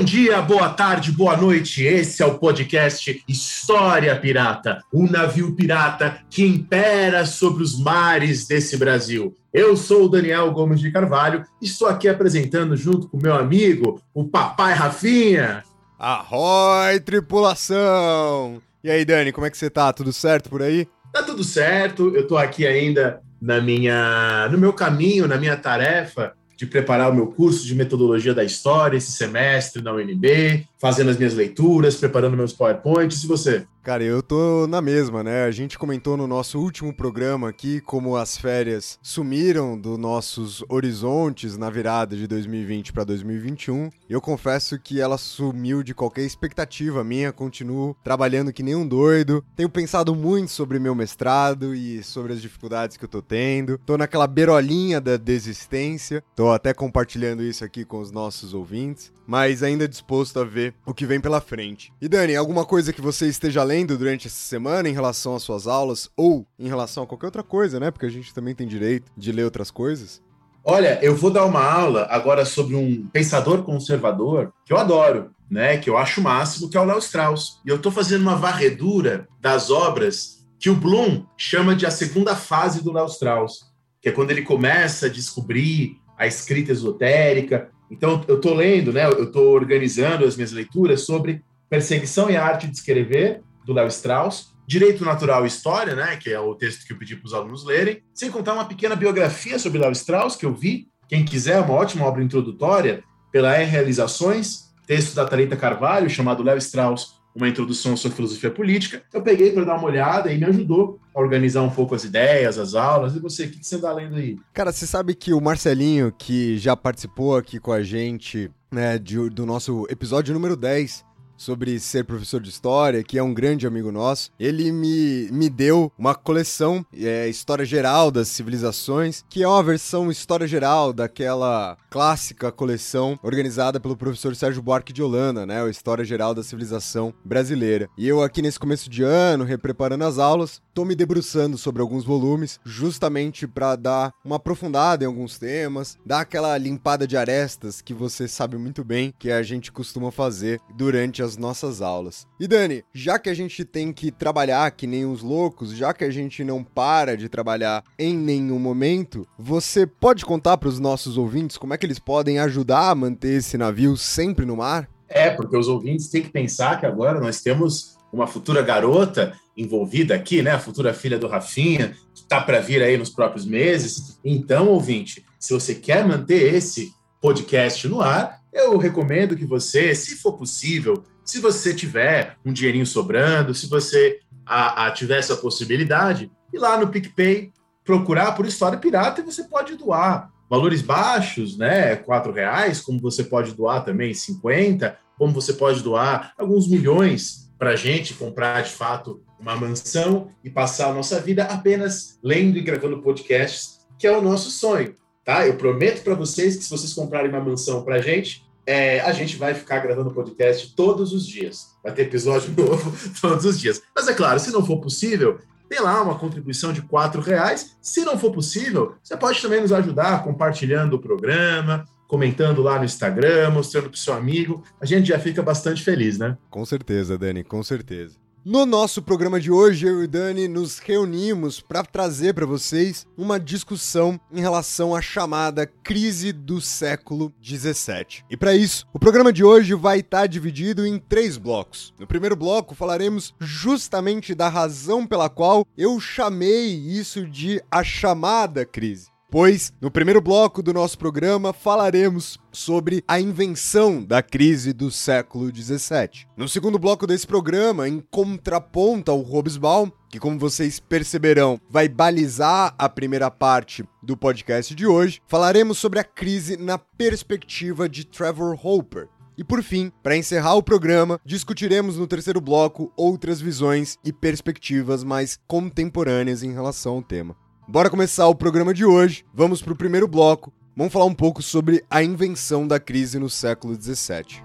Bom dia, boa tarde, boa noite. Esse é o podcast História Pirata, o navio pirata que impera sobre os mares desse Brasil. Eu sou o Daniel Gomes de Carvalho e estou aqui apresentando junto com meu amigo, o Papai Rafinha. Arroi, tripulação! E aí, Dani, como é que você tá? Tudo certo por aí? Tá tudo certo, eu tô aqui ainda na minha, no meu caminho, na minha tarefa de preparar o meu curso de metodologia da história esse semestre na UNB, fazendo as minhas leituras, preparando meus PowerPoints. E você? Cara, eu tô na mesma, né? A gente comentou no nosso último programa aqui como as férias sumiram dos nossos horizontes na virada de 2020 para 2021. Eu confesso que ela sumiu de qualquer expectativa minha, continuo trabalhando que nem um doido. Tenho pensado muito sobre meu mestrado e sobre as dificuldades que eu tô tendo. Tô naquela berolinha da desistência. Tô até compartilhando isso aqui com os nossos ouvintes mas ainda disposto a ver o que vem pela frente. E Dani, alguma coisa que você esteja lendo durante essa semana em relação às suas aulas ou em relação a qualquer outra coisa, né? Porque a gente também tem direito de ler outras coisas. Olha, eu vou dar uma aula agora sobre um pensador conservador que eu adoro, né? Que eu acho o máximo, que é o Léo Strauss. E eu estou fazendo uma varredura das obras que o Bloom chama de a segunda fase do Léo Strauss, que é quando ele começa a descobrir a escrita esotérica, então, eu estou lendo, né, eu estou organizando as minhas leituras sobre Perseguição e a Arte de Escrever, do Léo Strauss, Direito Natural e História, né, que é o texto que eu pedi para os alunos lerem, sem contar uma pequena biografia sobre Léo Strauss, que eu vi. Quem quiser, uma ótima obra introdutória, pela R Realizações, texto da Talita Carvalho, chamado Léo Strauss, uma introdução sobre filosofia política. Eu peguei para dar uma olhada e me ajudou a organizar um pouco as ideias, as aulas. E você, o que você está lendo aí? Cara, você sabe que o Marcelinho, que já participou aqui com a gente, né, de, do nosso episódio número 10, sobre ser professor de história, que é um grande amigo nosso. Ele me, me deu uma coleção, é, História Geral das Civilizações, que é uma versão História Geral daquela clássica coleção organizada pelo professor Sérgio Buarque de Holanda, né? O História Geral da Civilização Brasileira. E eu aqui nesse começo de ano, repreparando as aulas, tô me debruçando sobre alguns volumes, justamente para dar uma aprofundada em alguns temas, dar aquela limpada de arestas que você sabe muito bem que a gente costuma fazer durante as as nossas aulas. E Dani, já que a gente tem que trabalhar que nem os loucos, já que a gente não para de trabalhar em nenhum momento, você pode contar para os nossos ouvintes como é que eles podem ajudar a manter esse navio sempre no mar? É, porque os ouvintes têm que pensar que agora nós temos uma futura garota envolvida aqui, né? A futura filha do Rafinha, que está para vir aí nos próprios meses. Então, ouvinte, se você quer manter esse podcast no ar, eu recomendo que você, se for possível, se você tiver um dinheirinho sobrando, se você a, a tiver essa possibilidade, ir lá no PicPay, procurar por História Pirata e você pode doar. Valores baixos, né? Quatro reais, como você pode doar também 50, como você pode doar alguns milhões para a gente comprar de fato uma mansão e passar a nossa vida apenas lendo e gravando podcasts, que é o nosso sonho, tá? Eu prometo para vocês que se vocês comprarem uma mansão para a gente, é, a gente vai ficar gravando podcast todos os dias. Vai ter episódio novo todos os dias. Mas é claro, se não for possível, tem lá uma contribuição de quatro reais. Se não for possível, você pode também nos ajudar compartilhando o programa, comentando lá no Instagram, mostrando para o seu amigo. A gente já fica bastante feliz, né? Com certeza, Dani, com certeza. No nosso programa de hoje, eu e o Dani nos reunimos para trazer para vocês uma discussão em relação à chamada crise do século 17. E para isso, o programa de hoje vai estar tá dividido em três blocos. No primeiro bloco, falaremos justamente da razão pela qual eu chamei isso de a chamada crise. Pois no primeiro bloco do nosso programa falaremos sobre a invenção da crise do século XVII. No segundo bloco desse programa, em contraponto ao Hobsbawm, que como vocês perceberão, vai balizar a primeira parte do podcast de hoje, falaremos sobre a crise na perspectiva de Trevor Hopper, e por fim, para encerrar o programa, discutiremos no terceiro bloco outras visões e perspectivas mais contemporâneas em relação ao tema. Bora começar o programa de hoje. Vamos para o primeiro bloco. Vamos falar um pouco sobre a invenção da crise no século XVII.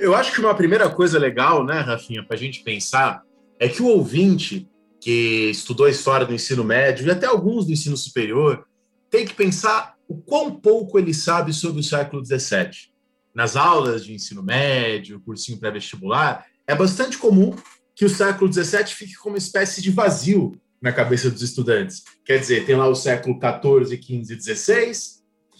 Eu acho que uma primeira coisa legal, né, Rafinha, para a gente pensar é que o ouvinte que estudou história do ensino médio e até alguns do ensino superior tem que pensar o quão pouco ele sabe sobre o século XVII. Nas aulas de ensino médio, cursinho pré-vestibular, é bastante comum que o século XVII fique como uma espécie de vazio na cabeça dos estudantes. Quer dizer, tem lá o século XIV, XV e XVI,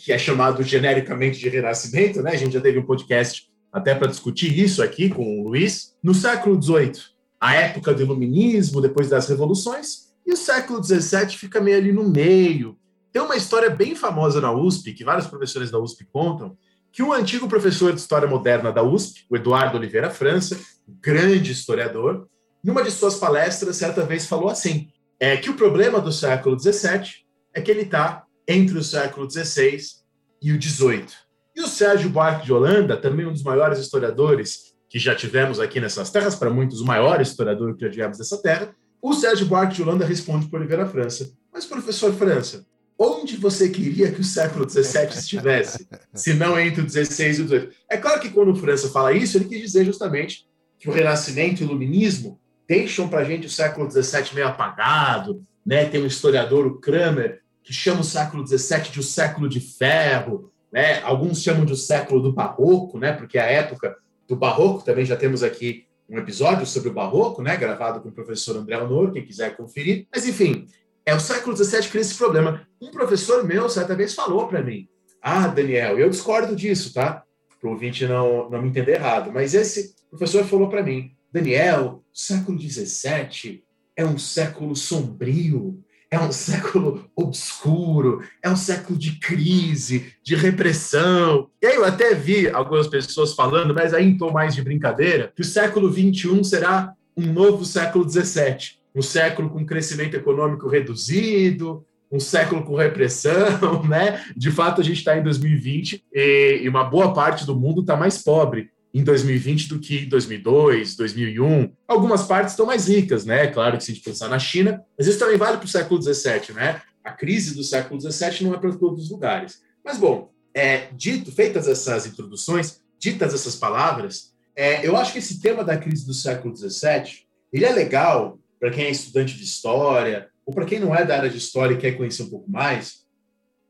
que é chamado genericamente de Renascimento, né? A gente já teve um podcast até para discutir isso aqui com o Luiz. No século XVIII, a época do iluminismo, depois das revoluções, e o século XVII fica meio ali no meio. Tem uma história bem famosa na USP, que vários professores da USP contam, que um antigo professor de História Moderna da USP, o Eduardo Oliveira França, um grande historiador, numa de suas palestras, certa vez falou assim, é que o problema do século XVII é que ele está entre o século XVI e o XVIII. E o Sérgio Buarque de Holanda, também um dos maiores historiadores que já tivemos aqui nessas terras, para muitos o maior historiador que já tivemos dessa terra, o Sérgio Buarque de Holanda responde para Oliveira França. Mas, professor França, onde você queria que o século XVII estivesse, se não entre o XVI e o XVIII? É claro que quando o França fala isso, ele quis dizer justamente que o Renascimento e o Iluminismo deixam para a gente o século XVII meio apagado, né? Tem um historiador, o Kramer, que chama o século XVII de o século de ferro, né? Alguns chamam de o século do barroco, né? Porque a época do barroco, também já temos aqui um episódio sobre o barroco, né? Gravado com o professor André Honor, quem quiser conferir. Mas enfim, é o século XVII que cria esse problema. Um professor meu certa vez falou para mim: Ah, Daniel, eu discordo disso, tá? Para o ouvinte não, não me entender errado. Mas esse professor falou para mim: Daniel, século XVII é um século sombrio, é um século obscuro, é um século de crise, de repressão. E aí eu até vi algumas pessoas falando, mas aí em tom mais de brincadeira, que o século XXI será um novo século XVII. Um século com crescimento econômico reduzido, um século com repressão, né? De fato, a gente está em 2020 e uma boa parte do mundo está mais pobre em 2020 do que em 2002, 2001. Algumas partes estão mais ricas, né? Claro que se a gente pensar na China, mas isso também vale para o século XVII, né? A crise do século XVII não é para todos os lugares. Mas, bom, é, dito, feitas essas introduções, ditas essas palavras, é, eu acho que esse tema da crise do século XVII, ele é legal para quem é estudante de história, ou para quem não é da área de história e quer conhecer um pouco mais,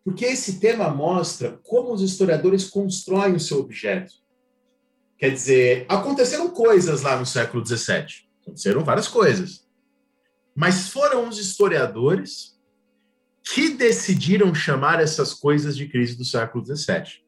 porque esse tema mostra como os historiadores constroem o seu objeto. Quer dizer, aconteceram coisas lá no século XVII. Aconteceram várias coisas. Mas foram os historiadores que decidiram chamar essas coisas de crise do século XVII.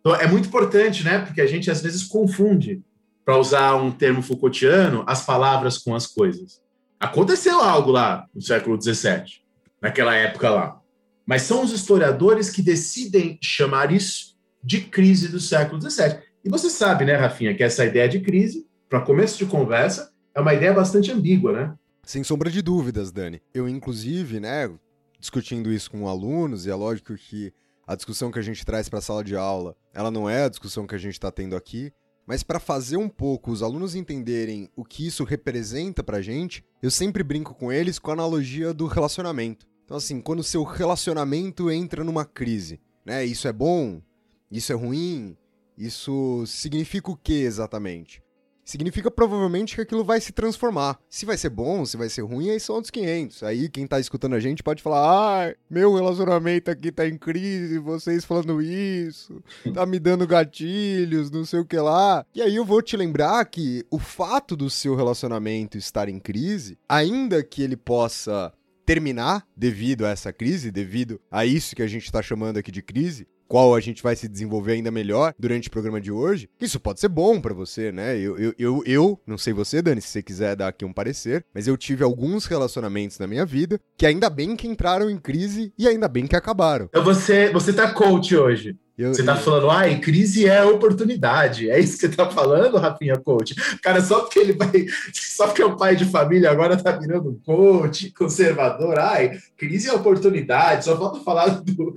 Então, é muito importante, né? Porque a gente às vezes confunde, para usar um termo Foucaultiano, as palavras com as coisas. Aconteceu algo lá no século XVII, naquela época lá. Mas são os historiadores que decidem chamar isso de crise do século XVII. E você sabe, né, Rafinha, que essa ideia de crise, para começo de conversa, é uma ideia bastante ambígua, né? Sem sombra de dúvidas, Dani. Eu, inclusive, né, discutindo isso com alunos, e é lógico que a discussão que a gente traz para a sala de aula, ela não é a discussão que a gente está tendo aqui, mas para fazer um pouco os alunos entenderem o que isso representa para a gente, eu sempre brinco com eles com a analogia do relacionamento. Então, assim, quando seu relacionamento entra numa crise, né, isso é bom, isso é ruim, isso significa o que exatamente? Significa provavelmente que aquilo vai se transformar. Se vai ser bom, se vai ser ruim, aí são outros 500. Aí quem tá escutando a gente pode falar: ah, meu relacionamento aqui tá em crise, vocês falando isso, tá me dando gatilhos, não sei o que lá. E aí eu vou te lembrar que o fato do seu relacionamento estar em crise, ainda que ele possa terminar devido a essa crise, devido a isso que a gente está chamando aqui de crise, qual a gente vai se desenvolver ainda melhor durante o programa de hoje, isso pode ser bom para você, né? Eu, eu, eu, eu, não sei você, Dani, se você quiser dar aqui um parecer, mas eu tive alguns relacionamentos na minha vida que ainda bem que entraram em crise e ainda bem que acabaram. Então você, você tá coach hoje. Eu, você tá falando, ai, crise é oportunidade. É isso que você tá falando, Rafinha Coach? Cara, só porque ele vai. Só porque é um pai de família agora tá virando coach, conservador. Ai, crise é oportunidade. Só falta falar do,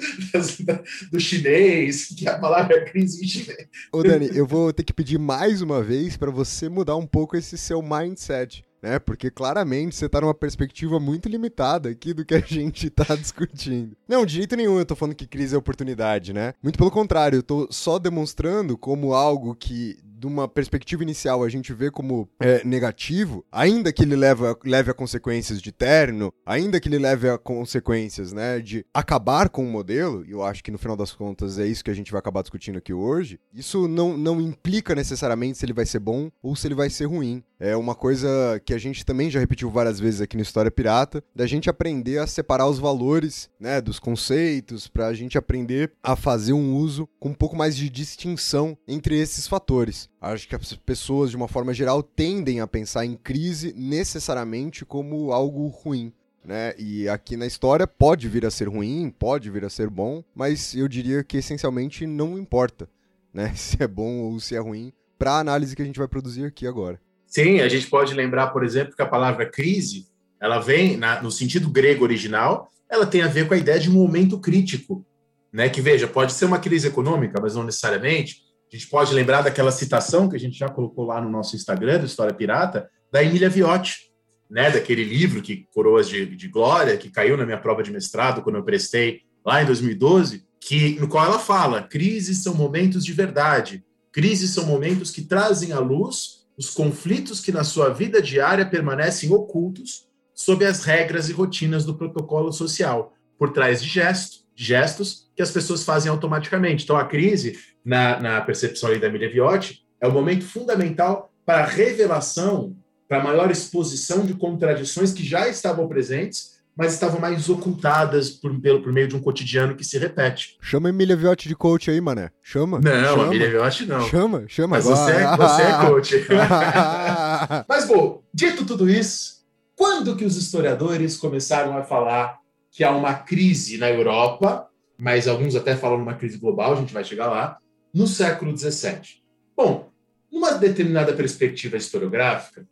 do chinês, que a palavra é crise em chinês. Ô, Dani, eu vou ter que pedir mais uma vez para você mudar um pouco esse seu mindset né? Porque claramente você tá numa perspectiva muito limitada aqui do que a gente tá discutindo. Não, de jeito nenhum eu tô falando que crise é oportunidade, né? Muito pelo contrário, eu tô só demonstrando como algo que de uma perspectiva inicial a gente vê como é, negativo, ainda que ele leve a, leve a consequências de terno, ainda que ele leve a consequências, né, de acabar com o modelo, e eu acho que no final das contas é isso que a gente vai acabar discutindo aqui hoje, isso não, não implica necessariamente se ele vai ser bom ou se ele vai ser ruim. É uma coisa que a gente também já repetiu várias vezes aqui no História Pirata, da gente aprender a separar os valores, né, dos conceitos, para a gente aprender a fazer um uso com um pouco mais de distinção entre esses fatores. Acho que as pessoas, de uma forma geral, tendem a pensar em crise necessariamente como algo ruim. Né? E aqui na história pode vir a ser ruim, pode vir a ser bom, mas eu diria que essencialmente não importa né? se é bom ou se é ruim para a análise que a gente vai produzir aqui agora. Sim, a gente pode lembrar, por exemplo, que a palavra crise, ela vem na, no sentido grego original, ela tem a ver com a ideia de um momento crítico, né? Que veja, pode ser uma crise econômica, mas não necessariamente. A gente pode lembrar daquela citação que a gente já colocou lá no nosso Instagram, do História Pirata, da Emília Viotti, né, daquele livro que Coroas de, de Glória, que caiu na minha prova de mestrado quando eu prestei lá em 2012, que no qual ela fala: crises são momentos de verdade, crises são momentos que trazem à luz os conflitos que na sua vida diária permanecem ocultos sob as regras e rotinas do protocolo social, por trás de gestos, gestos que as pessoas fazem automaticamente. Então, a crise na, na percepção da Emília Viotti, é o momento fundamental para a revelação, para a maior exposição de contradições que já estavam presentes, mas estavam mais ocultadas por, pelo, por meio de um cotidiano que se repete. Chama a Emília Viotti de coach aí, mané. Chama. Não, chama. a Emília Viotti não. Chama, chama. Mas você, é, você é coach. mas, bom, dito tudo isso, quando que os historiadores começaram a falar que há uma crise na Europa, mas alguns até falam uma crise global, a gente vai chegar lá, no século XVII? Bom, numa determinada perspectiva historiográfica,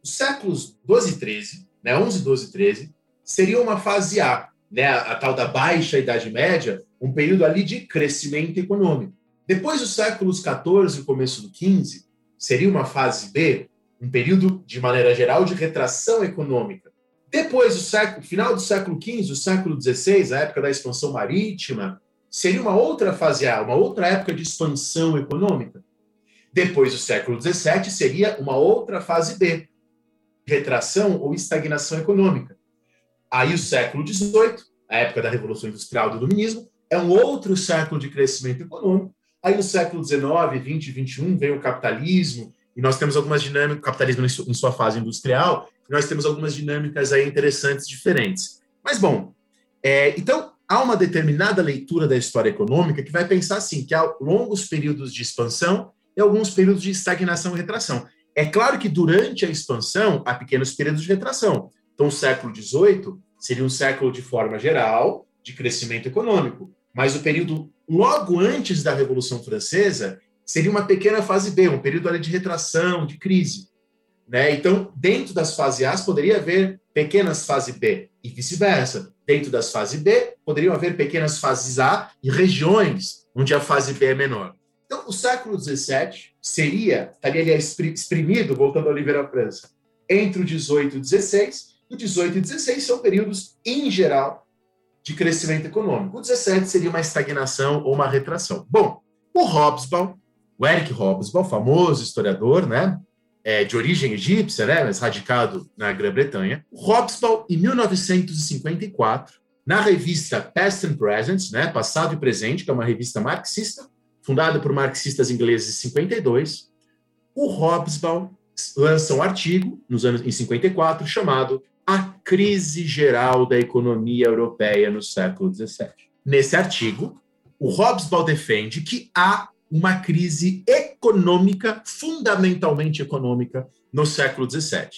os séculos 12 e 13, né, 11, 12 e 13, seria uma fase A, né, a, tal da Baixa Idade Média, um período ali de crescimento econômico. Depois dos séculos 14 e começo do 15, seria uma fase B, um período, de maneira geral, de retração econômica. Depois do século, final do século XV, o século XVI, a época da expansão marítima, seria uma outra fase A, uma outra época de expansão econômica. Depois do século XVII, seria uma outra fase B, retração ou estagnação econômica. Aí o século XVIII, a época da Revolução Industrial do Iluminismo, é um outro século de crescimento econômico. Aí no século XIX, XX XXI vem o capitalismo, e nós temos algumas dinâmicas, capitalismo em sua fase industrial, nós temos algumas dinâmicas aí interessantes, diferentes. Mas, bom, é, então, há uma determinada leitura da história econômica que vai pensar assim, que há longos períodos de expansão e alguns períodos de estagnação e retração. É claro que durante a expansão há pequenos períodos de retração. Então, o século XVIII seria um século de forma geral de crescimento econômico, mas o período logo antes da Revolução Francesa seria uma pequena fase B, um período de retração, de crise. Né? Então, dentro das fases A poderia haver pequenas fases B e vice-versa. Dentro das fases B, poderiam haver pequenas fases A e regiões onde a fase B é menor. Então, o século XVII seria, estaria ali exprimido, voltando ao Oliveira França, entre o 18 e o 16, o 18 e 16 são períodos, em geral, de crescimento econômico. O 17 seria uma estagnação ou uma retração. Bom, o Hobsbawm, o Eric Hobsbawm, famoso historiador, né, é, de origem egípcia, né, mas radicado na Grã-Bretanha. O Hobsbawm, em 1954, na revista Past and Present, né, Passado e Presente, que é uma revista marxista, fundada por marxistas ingleses em 52, o Hobsbawm lança um artigo, nos anos em 54, chamado A crise geral da economia europeia no século XVII. Nesse artigo, o Hobsbawm defende que há uma crise econômica, fundamentalmente econômica, no século XVII,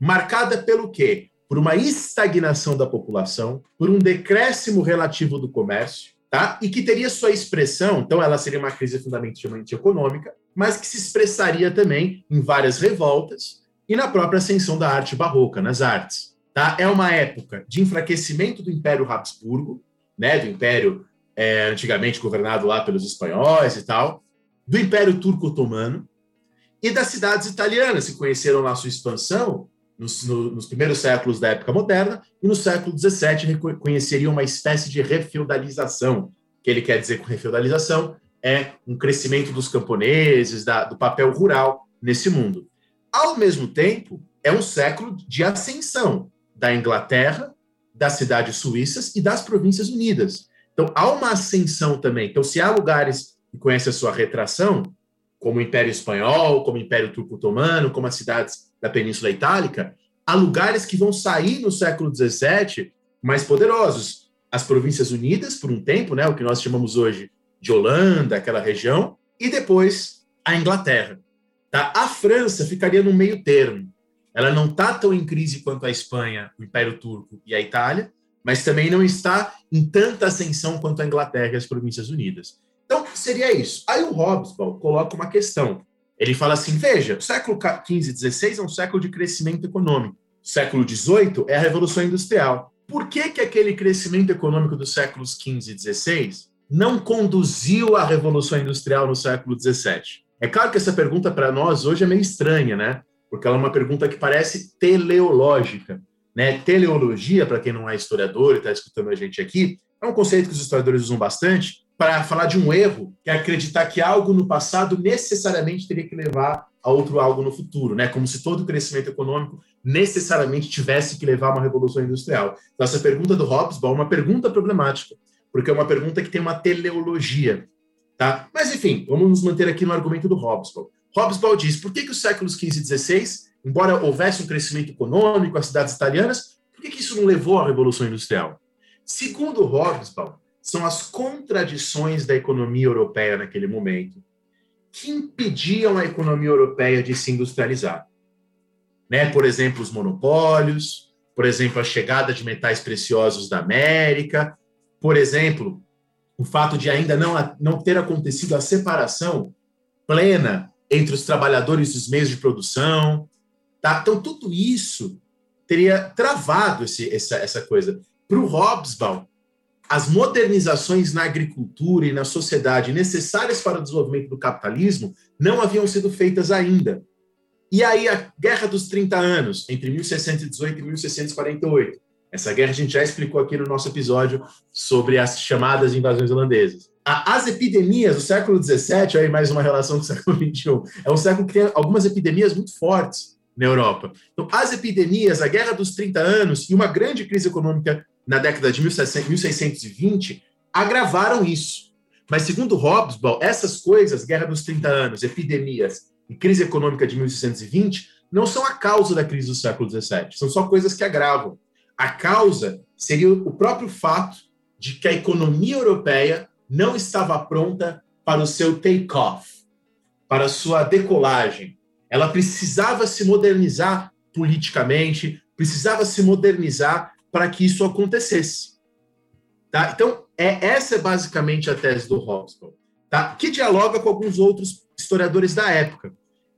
marcada pelo quê? Por uma estagnação da população, por um decréscimo relativo do comércio, tá? E que teria sua expressão, então ela seria uma crise fundamentalmente econômica, mas que se expressaria também em várias revoltas e na própria ascensão da arte barroca, nas artes. Tá? É uma época de enfraquecimento do Império Habsburgo, né, do Império é, antigamente governado lá pelos espanhóis e tal, do Império Turco-Otomano e das cidades italianas, que conheceram lá sua expansão nos, no, nos primeiros séculos da época moderna e no século XVII conheceriam uma espécie de refeudalização. Que ele quer dizer com refeudalização é um crescimento dos camponeses, da, do papel rural nesse mundo. Ao mesmo tempo, é um século de ascensão da Inglaterra, das cidades suíças e das províncias unidas. Então, há uma ascensão também. Então, se há lugares que conhecem a sua retração, como o Império Espanhol, como o Império Turco-Otomano, como as cidades da Península Itálica, há lugares que vão sair no século XVII mais poderosos. As Províncias Unidas, por um tempo, né, o que nós chamamos hoje de Holanda, aquela região, e depois a Inglaterra. Tá? A França ficaria no meio termo. Ela não está tão em crise quanto a Espanha, o Império Turco e a Itália, mas também não está em tanta ascensão quanto a Inglaterra e as Províncias Unidas. Então, seria isso. Aí o Hobsbawm coloca uma questão. Ele fala assim: veja, o século XV e XVI é um século de crescimento econômico. O século XVIII é a Revolução Industrial. Por que, que aquele crescimento econômico dos séculos XV e XVI não conduziu à Revolução Industrial no século XVII? É claro que essa pergunta para nós hoje é meio estranha, né? Porque ela é uma pergunta que parece teleológica. Né? Teleologia, para quem não é historiador e está escutando a gente aqui, é um conceito que os historiadores usam bastante para falar de um erro, que é acreditar que algo no passado necessariamente teria que levar a outro algo no futuro, né? Como se todo crescimento econômico necessariamente tivesse que levar a uma revolução industrial. Então, essa pergunta do Hobsbawm é uma pergunta problemática, porque é uma pergunta que tem uma teleologia, tá? Mas, enfim, vamos nos manter aqui no argumento do Hobsbawm. Hobsbawm diz, por que, que os séculos XV e XVI embora houvesse um crescimento econômico, as cidades italianas, por que, que isso não levou à Revolução Industrial? Segundo Hobsbawm, são as contradições da economia europeia naquele momento que impediam a economia europeia de se industrializar. Né? Por exemplo, os monopólios, por exemplo, a chegada de metais preciosos da América, por exemplo, o fato de ainda não, não ter acontecido a separação plena entre os trabalhadores dos meios de produção, Tá? Então, tudo isso teria travado esse, essa, essa coisa. Para o Hobsbawm, as modernizações na agricultura e na sociedade necessárias para o desenvolvimento do capitalismo não haviam sido feitas ainda. E aí a Guerra dos 30 Anos, entre 1618 e 1648. Essa guerra a gente já explicou aqui no nosso episódio sobre as chamadas invasões holandesas. As epidemias do século XVII, aí mais uma relação com o século XXI, é um século que tem algumas epidemias muito fortes na Europa. Então, as epidemias, a Guerra dos 30 Anos e uma grande crise econômica na década de 1620 agravaram isso. Mas, segundo Hobsbawm, essas coisas, Guerra dos 30 Anos, epidemias e crise econômica de 1620, não são a causa da crise do século XVII, são só coisas que agravam. A causa seria o próprio fato de que a economia europeia não estava pronta para o seu take-off, para a sua decolagem, ela precisava se modernizar politicamente, precisava se modernizar para que isso acontecesse. Tá? Então, é, essa é basicamente a tese do Hobsbawm, tá? que dialoga com alguns outros historiadores da época.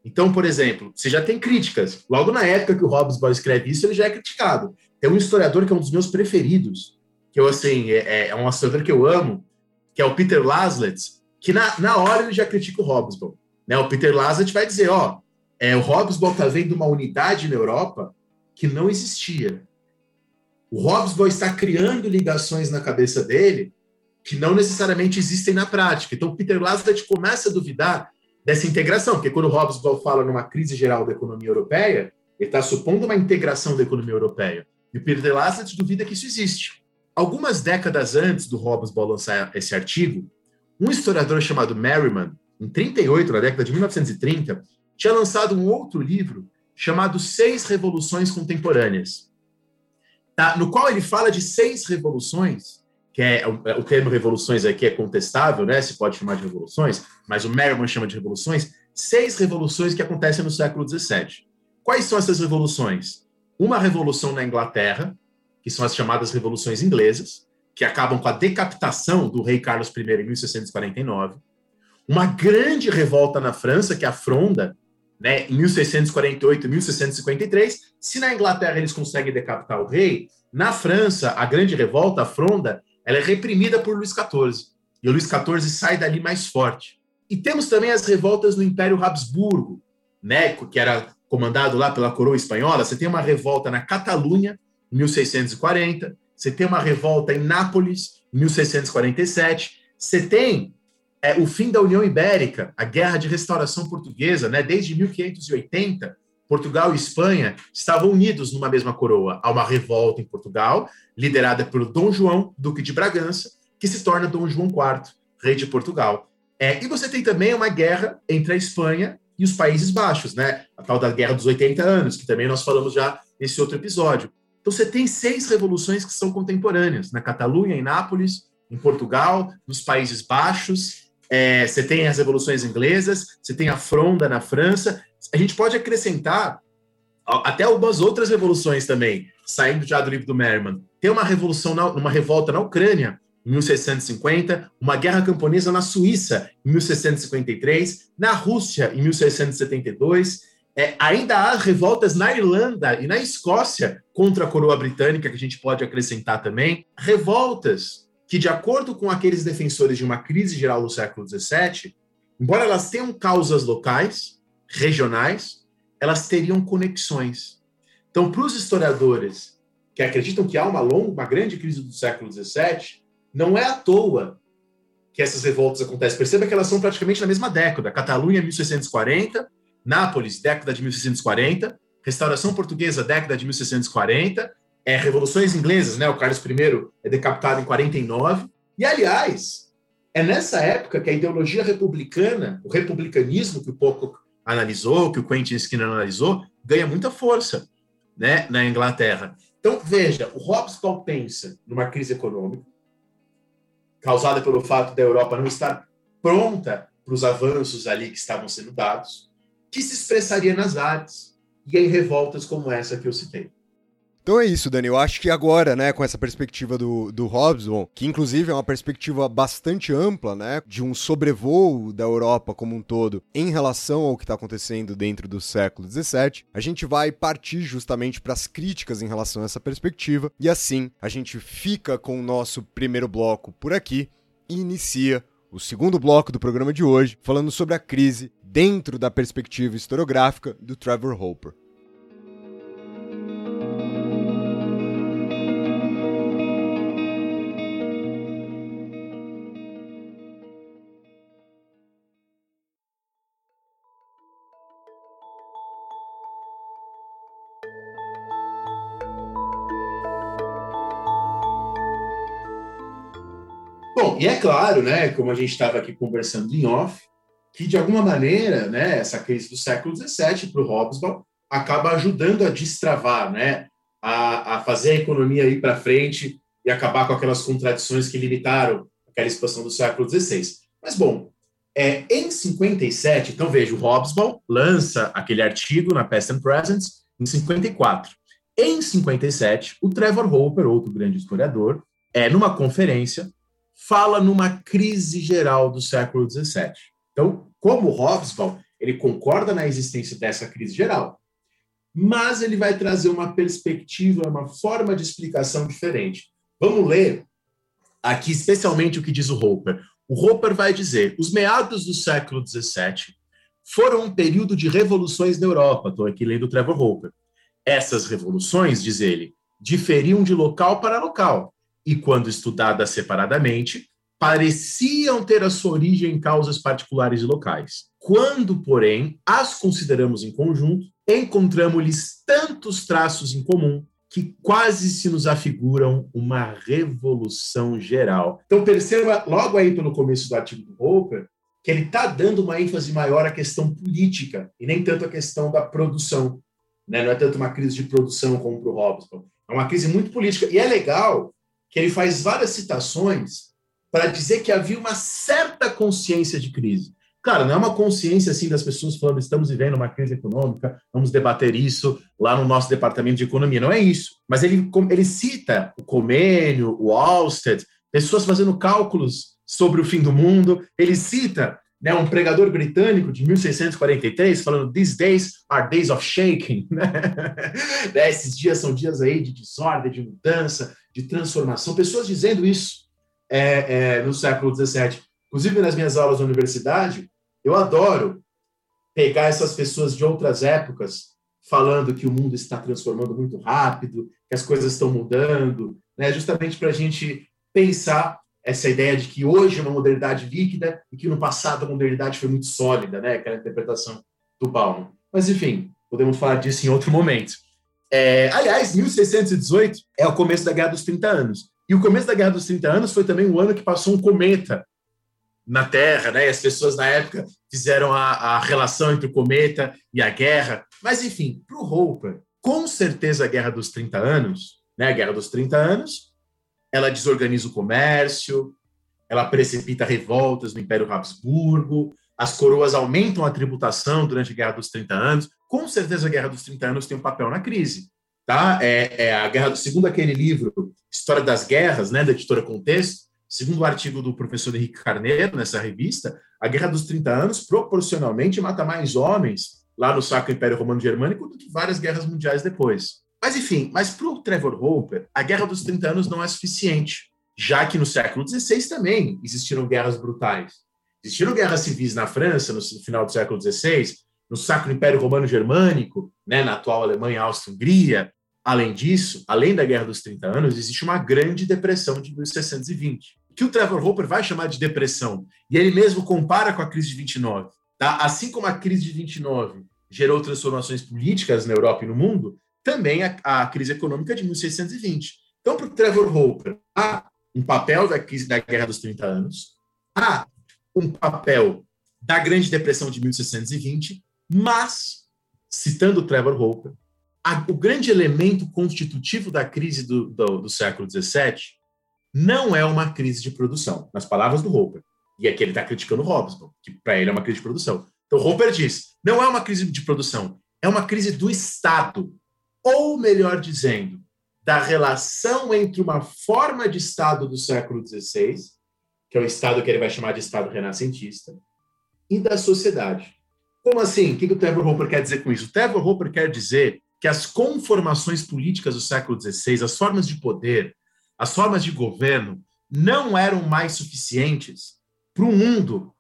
Então, por exemplo, você já tem críticas. Logo na época que o Hobsbawm escreve isso, ele já é criticado. Tem um historiador que é um dos meus preferidos, que eu, assim, é, é um historiador que eu amo, que é o Peter Laslett, que na, na hora ele já critica o Hobsbawm. Né? O Peter Laslett vai dizer, ó, é, o Hobsbawm está vendo uma unidade na Europa que não existia. O Hobsbawm está criando ligações na cabeça dele que não necessariamente existem na prática. Então, Peter Laslett começa a duvidar dessa integração, porque quando o Hobsbawm fala numa crise geral da economia europeia, ele está supondo uma integração da economia europeia. E o Peter Laslett duvida que isso existe. Algumas décadas antes do Hobsbawm lançar esse artigo, um historiador chamado Merriman, em 38, na década de 1930, tinha lançado um outro livro chamado Seis Revoluções Contemporâneas. tá? no qual ele fala de seis revoluções, que é o, o termo revoluções aqui é contestável, né? Se pode chamar de revoluções, mas o Merriman chama de revoluções, seis revoluções que acontecem no século XVII. Quais são essas revoluções? Uma revolução na Inglaterra, que são as chamadas revoluções inglesas, que acabam com a decapitação do rei Carlos I em 1649. Uma grande revolta na França, que é a Fronda, né, em 1648 e 1653. Se na Inglaterra eles conseguem decapitar o rei, na França, a grande revolta, a Fronda, ela é reprimida por Luís XIV. E o Luís XIV sai dali mais forte. E temos também as revoltas no Império Habsburgo, né, que era comandado lá pela coroa espanhola. Você tem uma revolta na Catalunha, em 1640. Você tem uma revolta em Nápoles, em 1647. Você tem é, o fim da União Ibérica, a Guerra de Restauração Portuguesa, né, desde 1580. Portugal e Espanha estavam unidos numa mesma coroa. Há uma revolta em Portugal, liderada pelo Dom João, Duque de Bragança, que se torna Dom João IV, rei de Portugal. É, e você tem também uma guerra entre a Espanha e os Países Baixos, né? A tal da Guerra dos 80 Anos, que também nós falamos já nesse outro episódio. Então você tem seis revoluções que são contemporâneas, na Catalunha, em Nápoles, em Portugal, nos Países Baixos. É, você tem as revoluções inglesas, você tem a Fronda na França. A gente pode acrescentar até algumas outras revoluções também, saindo já do livro do Merman. Tem uma revolução, na, uma revolta na Ucrânia, em 1650, uma guerra camponesa na Suíça, em 1653, na Rússia, em 1672. É, ainda há revoltas na Irlanda e na Escócia contra a coroa britânica, que a gente pode acrescentar também. Revoltas que, de acordo com aqueles defensores de uma crise geral do século XVII, embora elas tenham causas locais, regionais, elas teriam conexões. Então, para os historiadores que acreditam que há uma longa, uma grande crise do século XVII, não é à toa que essas revoltas acontecem. Perceba que elas são praticamente na mesma década. Catalunha, 1640, Nápoles, década de 1640, Restauração Portuguesa, década de 1640, é, Revoluções Inglesas, né? O Carlos I é decapitado em 49. E, aliás, é nessa época que a ideologia republicana, o republicanismo que o pouco analisou, que o Quentin Skinner analisou, ganha muita força né, na Inglaterra. Então, veja, o Hobsbawm pensa numa crise econômica, causada pelo fato da Europa não estar pronta para os avanços ali que estavam sendo dados, que se expressaria nas artes e em revoltas como essa que eu citei. Então é isso, Dani. Eu acho que agora, né, com essa perspectiva do, do Hobsbawm, que inclusive é uma perspectiva bastante ampla, né, de um sobrevoo da Europa como um todo em relação ao que está acontecendo dentro do século XVII, a gente vai partir justamente para as críticas em relação a essa perspectiva e assim a gente fica com o nosso primeiro bloco por aqui e inicia o segundo bloco do programa de hoje falando sobre a crise dentro da perspectiva historiográfica do Trevor Hopper. Bom, e é claro, né, como a gente estava aqui conversando em off, que de alguma maneira, né, essa crise do século XVII para o Hobsbawm acaba ajudando a destravar, né, a, a fazer a economia ir para frente e acabar com aquelas contradições que limitaram aquela expansão do século XVI. Mas, bom, é, em 57, então veja, o Hobsbawm lança aquele artigo na Past and Present em 54. Em 57, o Trevor Hopper, outro grande historiador, é numa conferência, fala numa crise geral do século XVII. Então, como Hobsbawm, ele concorda na existência dessa crise geral, mas ele vai trazer uma perspectiva, uma forma de explicação diferente. Vamos ler aqui especialmente o que diz o Hopper. O Hopper vai dizer: os meados do século XVII foram um período de revoluções na Europa. Estou aqui lendo o Trevor Hopper. Essas revoluções, diz ele, diferiam de local para local e, quando estudadas separadamente, pareciam ter a sua origem em causas particulares e locais. Quando, porém, as consideramos em conjunto, encontramos-lhes tantos traços em comum que quase se nos afiguram uma revolução geral. Então, perceba logo aí pelo começo do artigo do Hopper que ele está dando uma ênfase maior à questão política e nem tanto à questão da produção. Né? Não é tanto uma crise de produção como para o Hobsbawm É uma crise muito política. E é legal que ele faz várias citações para dizer que havia uma certa consciência de crise. Claro, não é uma consciência assim das pessoas falando estamos vivendo uma crise econômica, vamos debater isso lá no nosso departamento de economia. Não é isso. Mas ele, ele cita o Comênio, o Alsted, pessoas fazendo cálculos sobre o fim do mundo. Ele cita né, um pregador britânico de 1643 falando These days are days of shaking. Né? Esses dias são dias aí de desordem, de mudança, de transformação. Pessoas dizendo isso é, é, no século XVII. Inclusive, nas minhas aulas na universidade, eu adoro pegar essas pessoas de outras épocas falando que o mundo está transformando muito rápido, que as coisas estão mudando, né? justamente para a gente pensar essa ideia de que hoje é uma modernidade líquida e que no passado a modernidade foi muito sólida, né? aquela interpretação do Bauman. Mas, enfim, podemos falar disso em outro momento. É, aliás, 1618 é o começo da Guerra dos 30 Anos. E o começo da Guerra dos 30 Anos foi também o ano que passou um cometa na Terra, né? E as pessoas na época fizeram a, a relação entre o cometa e a guerra. Mas, enfim, para o Hopper, com certeza a Guerra dos 30 Anos, né? A Guerra dos 30 Anos, ela desorganiza o comércio, ela precipita revoltas no Império Habsburgo, as coroas aumentam a tributação durante a Guerra dos 30 Anos. Com certeza a Guerra dos 30 Anos tem um papel na crise. Tá? É, é a guerra, segundo aquele livro História das Guerras, né, da editora Contexto, Segundo o artigo do professor Henrique Carneiro, nessa revista, a Guerra dos 30 Anos proporcionalmente mata mais homens lá no Sacro Império Romano Germânico do que várias guerras mundiais depois. Mas, enfim, mas para o Trevor Hopper, a Guerra dos 30 Anos não é suficiente, já que no século XVI também existiram guerras brutais. Existiram guerras civis na França no final do século XVI, no Sacro Império Romano Germânico, né, na atual Alemanha, Áustria, Hungria. Além disso, além da Guerra dos 30 Anos, existe uma grande depressão de 1620 que o Trevor Hopper vai chamar de depressão, e ele mesmo compara com a crise de 29. Tá? Assim como a crise de 29 gerou transformações políticas na Europa e no mundo, também a, a crise econômica de 1620. Então, para o Trevor Hopper, há um papel da crise da Guerra dos 30 Anos, há um papel da Grande Depressão de 1620, mas, citando o Trevor Hopper, a, o grande elemento constitutivo da crise do, do, do século XVII não é uma crise de produção, nas palavras do Hopper. E aqui ele está criticando o Hobsbawm, que para ele é uma crise de produção. Então, Hopper diz: não é uma crise de produção, é uma crise do Estado. Ou, melhor dizendo, da relação entre uma forma de Estado do século XVI, que é o Estado que ele vai chamar de Estado renascentista, e da sociedade. Como assim? O que o Trevor Hopper quer dizer com isso? O Trevor Hopper quer dizer que as conformações políticas do século XVI, as formas de poder, as formas de governo não eram mais suficientes para um mundo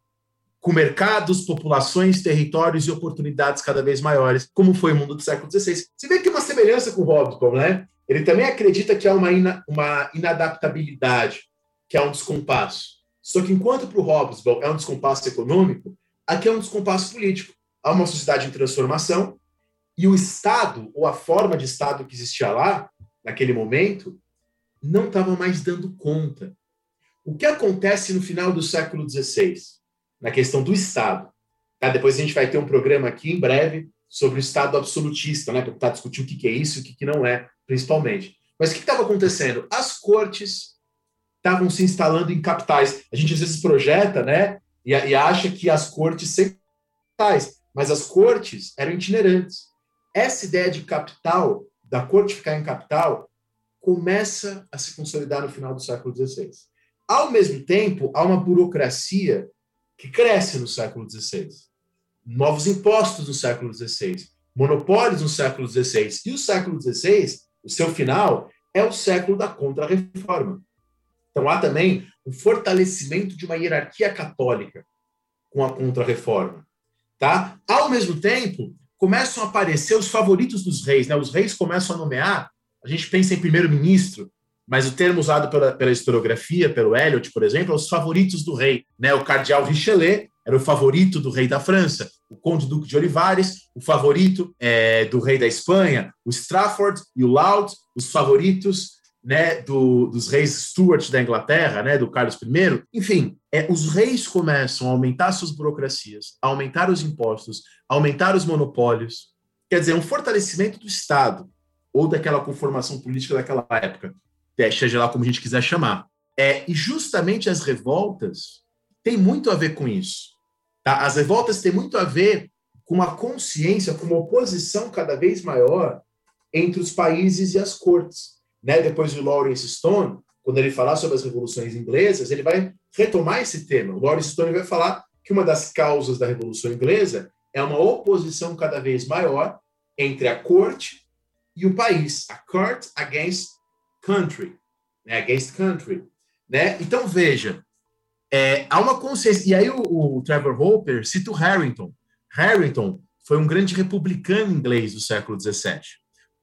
com mercados, populações, territórios e oportunidades cada vez maiores, como foi o mundo do século XVI. Você vê que uma semelhança com Hobsbawm, né? Ele também acredita que há uma, ina, uma inadaptabilidade, que há um descompasso. Só que enquanto para o Hobsbawm é um descompasso econômico, aqui é um descompasso político. Há uma sociedade em transformação e o Estado, ou a forma de Estado que existia lá, naquele momento, não estavam mais dando conta. O que acontece no final do século XVI, na questão do Estado? Tá? Depois a gente vai ter um programa aqui em breve sobre o Estado absolutista, né? para discutir o que é isso e o que não é, principalmente. Mas o que estava acontecendo? As cortes estavam se instalando em capitais. A gente às vezes projeta, né? E, e acha que as cortes sempre capitais, mas as cortes eram itinerantes. Essa ideia de capital, da corte ficar em capital, começa a se consolidar no final do século XVI. Ao mesmo tempo, há uma burocracia que cresce no século XVI. Novos impostos no século XVI, monopólios no século XVI. E o século XVI, o seu final, é o século da Contra-Reforma. Então há também um fortalecimento de uma hierarquia católica com a Contra-Reforma. Tá? Ao mesmo tempo, começam a aparecer os favoritos dos reis. Né? Os reis começam a nomear a gente pensa em primeiro-ministro, mas o termo usado pela, pela historiografia, pelo Eliot, por exemplo, é os favoritos do rei. Né? O cardeal Richelieu era o favorito do rei da França, o conde duque de Olivares, o favorito é, do rei da Espanha, o Strafford e o Laud, os favoritos né, do, dos reis Stuart da Inglaterra, né, do Carlos I. Enfim, é, os reis começam a aumentar suas burocracias, a aumentar os impostos, a aumentar os monopólios. Quer dizer, um fortalecimento do Estado ou daquela conformação política daquela época, seja lá como a gente quiser chamar. É, e justamente as revoltas têm muito a ver com isso. Tá? As revoltas têm muito a ver com uma consciência, com uma oposição cada vez maior entre os países e as cortes. Né? Depois o Lawrence Stone, quando ele falar sobre as revoluções inglesas, ele vai retomar esse tema. O Lawrence Stone vai falar que uma das causas da Revolução Inglesa é uma oposição cada vez maior entre a corte e o país. A court against country. Né? Against country. Né? Então, veja, é, há uma consciência. E aí o, o Trevor Hopper cita o Harrington. Harrington foi um grande republicano inglês do século XVII.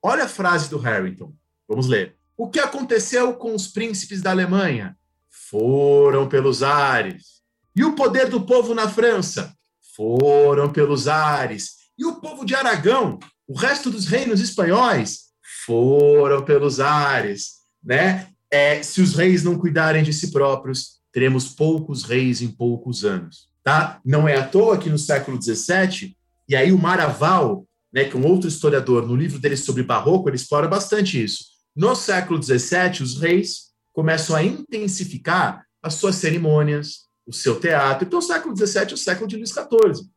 Olha a frase do Harrington. Vamos ler. O que aconteceu com os príncipes da Alemanha? Foram pelos ares. E o poder do povo na França? Foram pelos ares. E o povo de Aragão? O resto dos reinos espanhóis? Foram pelos ares. Né? É, se os reis não cuidarem de si próprios, teremos poucos reis em poucos anos. Tá? Não é à toa que no século XVII, e aí o Maraval, né, que é um outro historiador, no livro dele sobre Barroco, ele explora bastante isso. No século XVII, os reis começam a intensificar as suas cerimônias, o seu teatro. Então, o século XVII é o século de Luís XIV.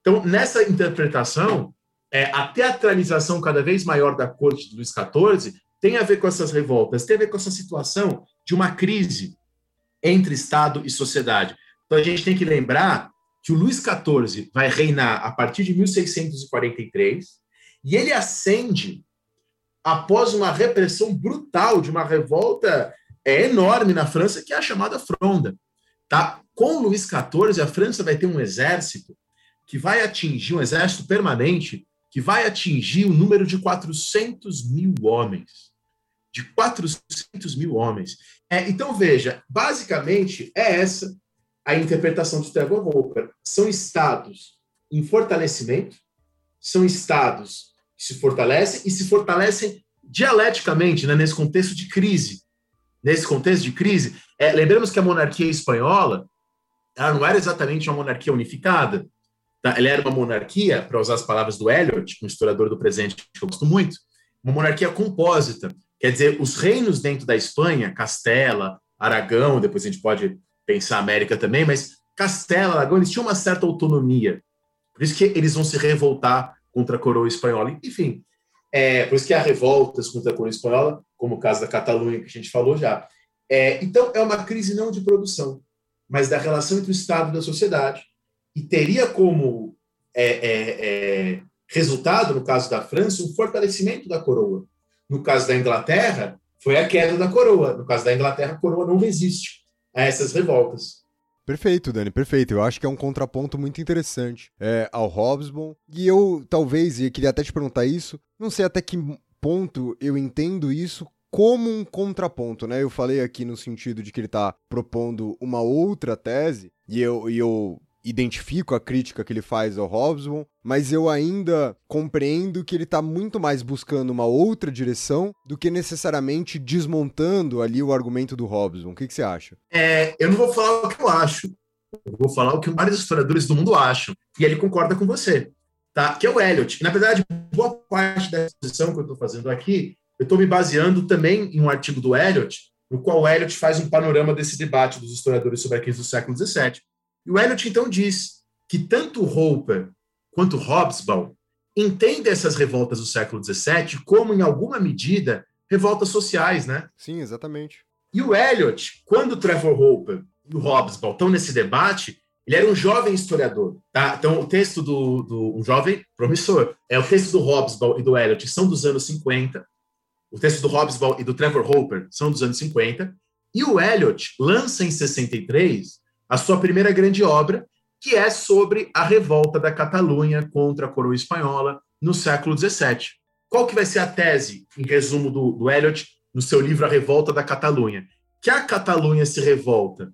Então, nessa interpretação, é, a teatralização cada vez maior da corte de Luís XIV tem a ver com essas revoltas, tem a ver com essa situação de uma crise entre Estado e sociedade. Então a gente tem que lembrar que o Luís XIV vai reinar a partir de 1643 e ele ascende após uma repressão brutal de uma revolta é, enorme na França, que é a chamada Fronda. Tá? Com Luís XIV, a França vai ter um exército que vai atingir, um exército permanente, que vai atingir o número de 400 mil homens. De 400 mil homens. É, então, veja, basicamente é essa a interpretação do Trevor Hopper. São estados em fortalecimento, são estados se fortalecem e se fortalecem dialeticamente né, nesse contexto de crise. Nesse contexto de crise, é, lembramos que a monarquia espanhola ela não era exatamente uma monarquia unificada. Tá? Ela era uma monarquia, para usar as palavras do Eliot, um historiador do presente que eu gosto muito, uma monarquia compósita. Quer dizer, os reinos dentro da Espanha, Castela, Aragão, depois a gente pode pensar América também, mas Castela, Aragão, eles tinham uma certa autonomia. Por isso que eles vão se revoltar contra a coroa espanhola. Enfim, é, por isso que há revoltas contra a coroa espanhola, como o caso da Catalunha, que a gente falou já. É, então, é uma crise não de produção, mas da relação entre o Estado e a sociedade. E teria como é, é, é resultado, no caso da França, um fortalecimento da coroa. No caso da Inglaterra, foi a queda da coroa. No caso da Inglaterra, a coroa não resiste a essas revoltas. Perfeito, Dani, perfeito. Eu acho que é um contraponto muito interessante é, ao Hobsbawm. E eu, talvez, e queria até te perguntar isso, não sei até que ponto eu entendo isso como um contraponto, né? Eu falei aqui no sentido de que ele está propondo uma outra tese, e eu, e eu identifico a crítica que ele faz ao Hobsbawm, mas eu ainda compreendo que ele está muito mais buscando uma outra direção do que necessariamente desmontando ali o argumento do Hobsbawm. O que, que você acha? É, eu não vou falar o que eu acho. Eu vou falar o que vários historiadores do mundo acham. E ele concorda com você. Tá? Que é o Eliot. Na verdade, boa parte da exposição que eu estou fazendo aqui, eu estou me baseando também em um artigo do Eliot, no qual o Eliot faz um panorama desse debate dos historiadores sobre a crise do século XVII. E o Eliot, então, diz que tanto Hopper quanto Hobsbawm entendem essas revoltas do século XVII como, em alguma medida, revoltas sociais, né? Sim, exatamente. E o Eliot, quando Trevor Hopper e o Hobsbawm estão nesse debate, ele era um jovem historiador, tá? Então, o texto do, do um jovem promissor, é o texto do Hobsbawm e do Eliot são dos anos 50, o texto do Hobsbawm e do Trevor Hopper são dos anos 50, e o Eliot lança em 63 a sua primeira grande obra, que é sobre a revolta da Catalunha contra a coroa espanhola no século XVII. Qual que vai ser a tese, em resumo, do, do Eliot no seu livro A Revolta da Catalunha? Que a Catalunha se revolta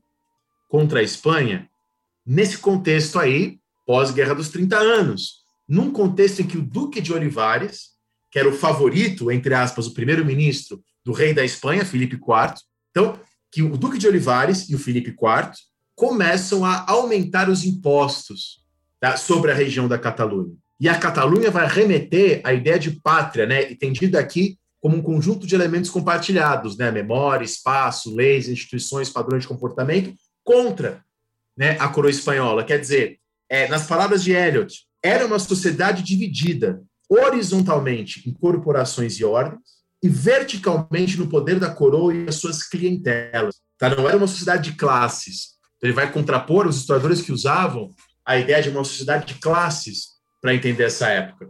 contra a Espanha nesse contexto aí, pós-Guerra dos 30 Anos, num contexto em que o Duque de Olivares, que era o favorito, entre aspas, o primeiro-ministro do rei da Espanha, Filipe IV, então, que o Duque de Olivares e o Filipe IV começam a aumentar os impostos tá, sobre a região da Catalunha. E a Catalunha vai remeter à ideia de pátria, né, entendida aqui como um conjunto de elementos compartilhados, né? Memória, espaço, leis, instituições, padrões de comportamento, contra né, a coroa espanhola. Quer dizer, é, nas palavras de Eliot, era uma sociedade dividida horizontalmente em corporações e ordens e verticalmente no poder da coroa e as suas clientelas. Tá? Não era uma sociedade de classes. Ele vai contrapor os historiadores que usavam a ideia de uma sociedade de classes para entender essa época.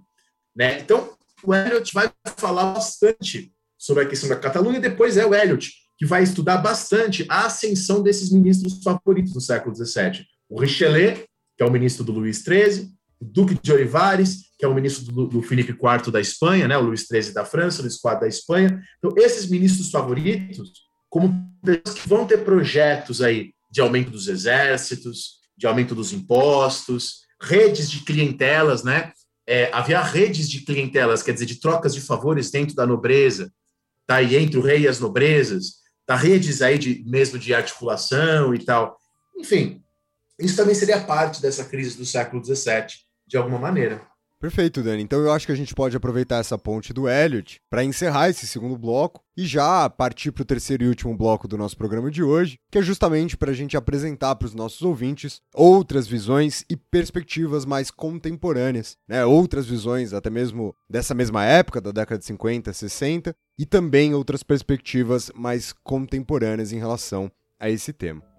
Né? Então, o Eliot vai falar bastante sobre a questão da Catalunha, e depois é o Eliot que vai estudar bastante a ascensão desses ministros favoritos do século XVII. O Richelieu, que é o ministro do Luís XIII, o Duque de Olivares, que é o ministro do, do Filipe IV da Espanha, né, o Luís XIII da França, o Luís IV da Espanha. Então, esses ministros favoritos, como pessoas que vão ter projetos aí de aumento dos exércitos, de aumento dos impostos, redes de clientelas, né? é, havia redes de clientelas, quer dizer, de trocas de favores dentro da nobreza, tá? E entre o rei e as nobrezas, tá? Redes aí de mesmo de articulação e tal. Enfim, isso também seria parte dessa crise do século XVII, de alguma maneira. Perfeito, Dani. Então eu acho que a gente pode aproveitar essa ponte do Elliot para encerrar esse segundo bloco e já partir para o terceiro e último bloco do nosso programa de hoje, que é justamente para a gente apresentar para os nossos ouvintes outras visões e perspectivas mais contemporâneas, né? outras visões até mesmo dessa mesma época, da década de 50, 60, e também outras perspectivas mais contemporâneas em relação a esse tema.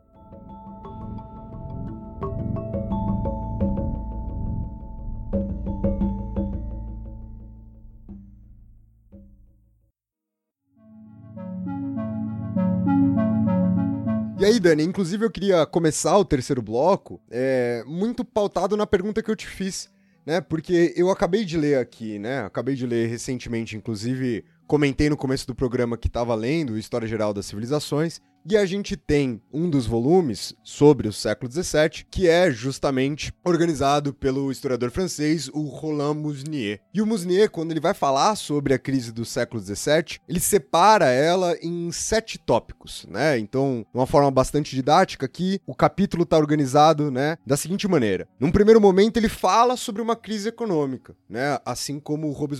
E aí, Dani, inclusive eu queria começar o terceiro bloco é, muito pautado na pergunta que eu te fiz, né? Porque eu acabei de ler aqui, né? Acabei de ler recentemente, inclusive comentei no começo do programa que estava lendo História Geral das Civilizações, e a gente tem um dos volumes sobre o século XVII, que é justamente organizado pelo historiador francês, o Roland Musnier. E o Musnier, quando ele vai falar sobre a crise do século XVII, ele separa ela em sete tópicos, né? Então, de uma forma bastante didática aqui, o capítulo está organizado, né, da seguinte maneira. Num primeiro momento, ele fala sobre uma crise econômica, né? Assim como o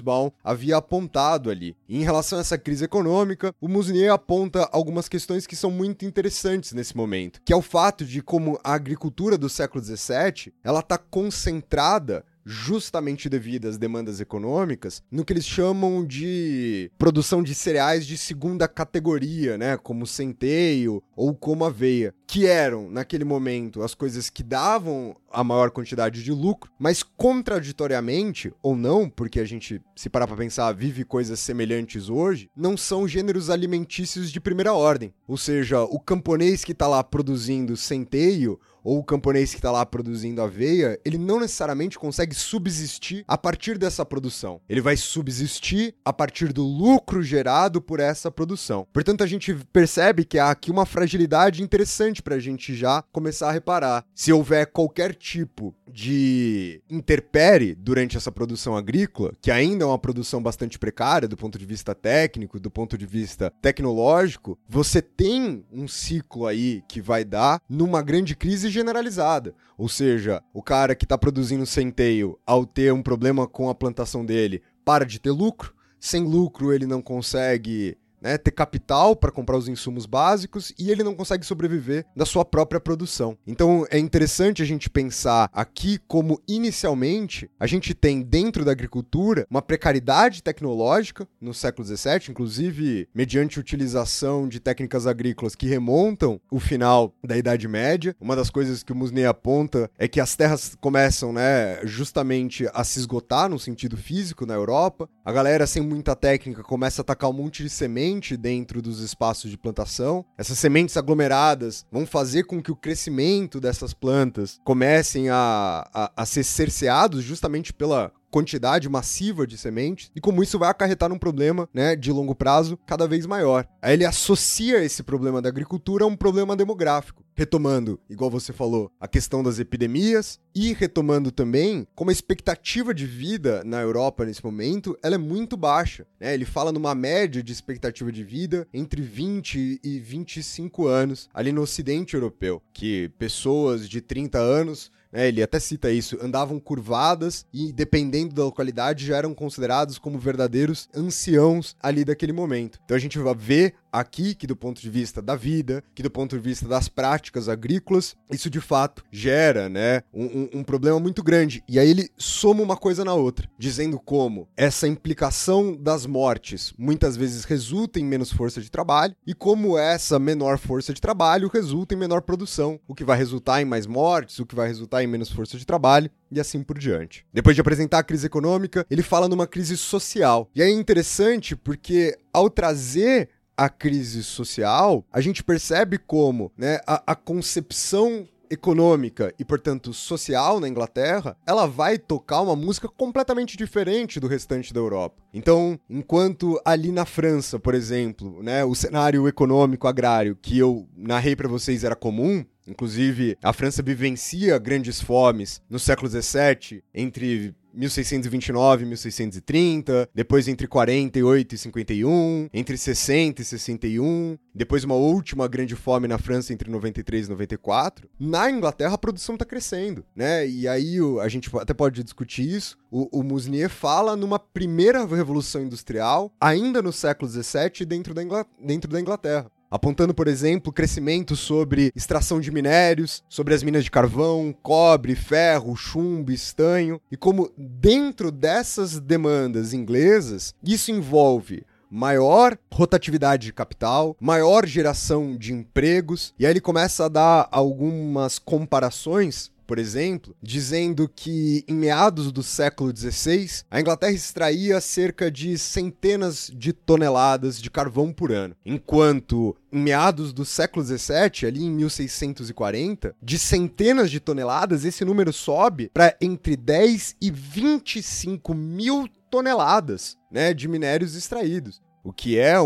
havia apontado ali. E em relação a essa crise econômica, o Musnier aponta algumas questões que são muito interessantes nesse momento, que é o fato de como a agricultura do século XVII ela está concentrada justamente devido às demandas econômicas, no que eles chamam de produção de cereais de segunda categoria, né, como centeio ou como aveia, que eram naquele momento as coisas que davam a maior quantidade de lucro, mas contraditoriamente ou não, porque a gente se parar para pensar, vive coisas semelhantes hoje, não são gêneros alimentícios de primeira ordem. Ou seja, o camponês que está lá produzindo centeio ou o camponês que está lá produzindo aveia, ele não necessariamente consegue subsistir a partir dessa produção. Ele vai subsistir a partir do lucro gerado por essa produção. Portanto, a gente percebe que há aqui uma fragilidade interessante para a gente já começar a reparar. Se houver qualquer tipo de interpere durante essa produção agrícola, que ainda é uma produção bastante precária do ponto de vista técnico, do ponto de vista tecnológico, você tem um ciclo aí que vai dar numa grande crise generalizada. Ou seja, o cara que está produzindo centeio, ao ter um problema com a plantação dele, para de ter lucro. Sem lucro, ele não consegue né, ter capital para comprar os insumos básicos e ele não consegue sobreviver da sua própria produção. Então é interessante a gente pensar aqui como inicialmente a gente tem dentro da agricultura uma precariedade tecnológica no século XVII, inclusive mediante utilização de técnicas agrícolas que remontam o final da Idade Média. Uma das coisas que o Musney aponta é que as terras começam, né, justamente a se esgotar no sentido físico na Europa. A galera sem muita técnica começa a atacar um monte de sementes semente dentro dos espaços de plantação. Essas sementes aglomeradas vão fazer com que o crescimento dessas plantas comecem a, a, a ser cerceados justamente pela quantidade massiva de sementes e como isso vai acarretar um problema, né, de longo prazo cada vez maior. Aí ele associa esse problema da agricultura a um problema demográfico, retomando, igual você falou, a questão das epidemias e retomando também como a expectativa de vida na Europa nesse momento, ela é muito baixa, né? Ele fala numa média de expectativa de vida entre 20 e 25 anos ali no ocidente europeu, que pessoas de 30 anos né, ele até cita isso, andavam curvadas e, dependendo da localidade, já eram considerados como verdadeiros anciãos ali daquele momento. Então a gente vai ver aqui que, do ponto de vista da vida, que do ponto de vista das práticas agrícolas, isso de fato gera né, um, um, um problema muito grande. E aí ele soma uma coisa na outra, dizendo como essa implicação das mortes muitas vezes resulta em menos força de trabalho e como essa menor força de trabalho resulta em menor produção, o que vai resultar em mais mortes, o que vai resultar em menos força de trabalho e assim por diante. Depois de apresentar a crise econômica, ele fala numa crise social. E é interessante porque ao trazer a crise social, a gente percebe como né, a, a concepção econômica e, portanto, social na Inglaterra, ela vai tocar uma música completamente diferente do restante da Europa. Então, enquanto ali na França, por exemplo, né, o cenário econômico agrário que eu narrei para vocês era comum, Inclusive, a França vivencia grandes fomes no século XVII, entre 1629 e 1630, depois entre 48 e 51, entre 60 e 61, depois uma última grande fome na França entre 93 e 94. Na Inglaterra a produção está crescendo, né? E aí a gente até pode discutir isso. O, o Musnier fala numa primeira revolução industrial, ainda no século XVII, dentro da, Ingl dentro da Inglaterra apontando, por exemplo, crescimento sobre extração de minérios, sobre as minas de carvão, cobre, ferro, chumbo, estanho, e como dentro dessas demandas inglesas, isso envolve maior rotatividade de capital, maior geração de empregos, e aí ele começa a dar algumas comparações por exemplo, dizendo que em meados do século XVI, a Inglaterra extraía cerca de centenas de toneladas de carvão por ano, enquanto em meados do século XVII, ali em 1640, de centenas de toneladas, esse número sobe para entre 10 e 25 mil toneladas né, de minérios extraídos o que é um,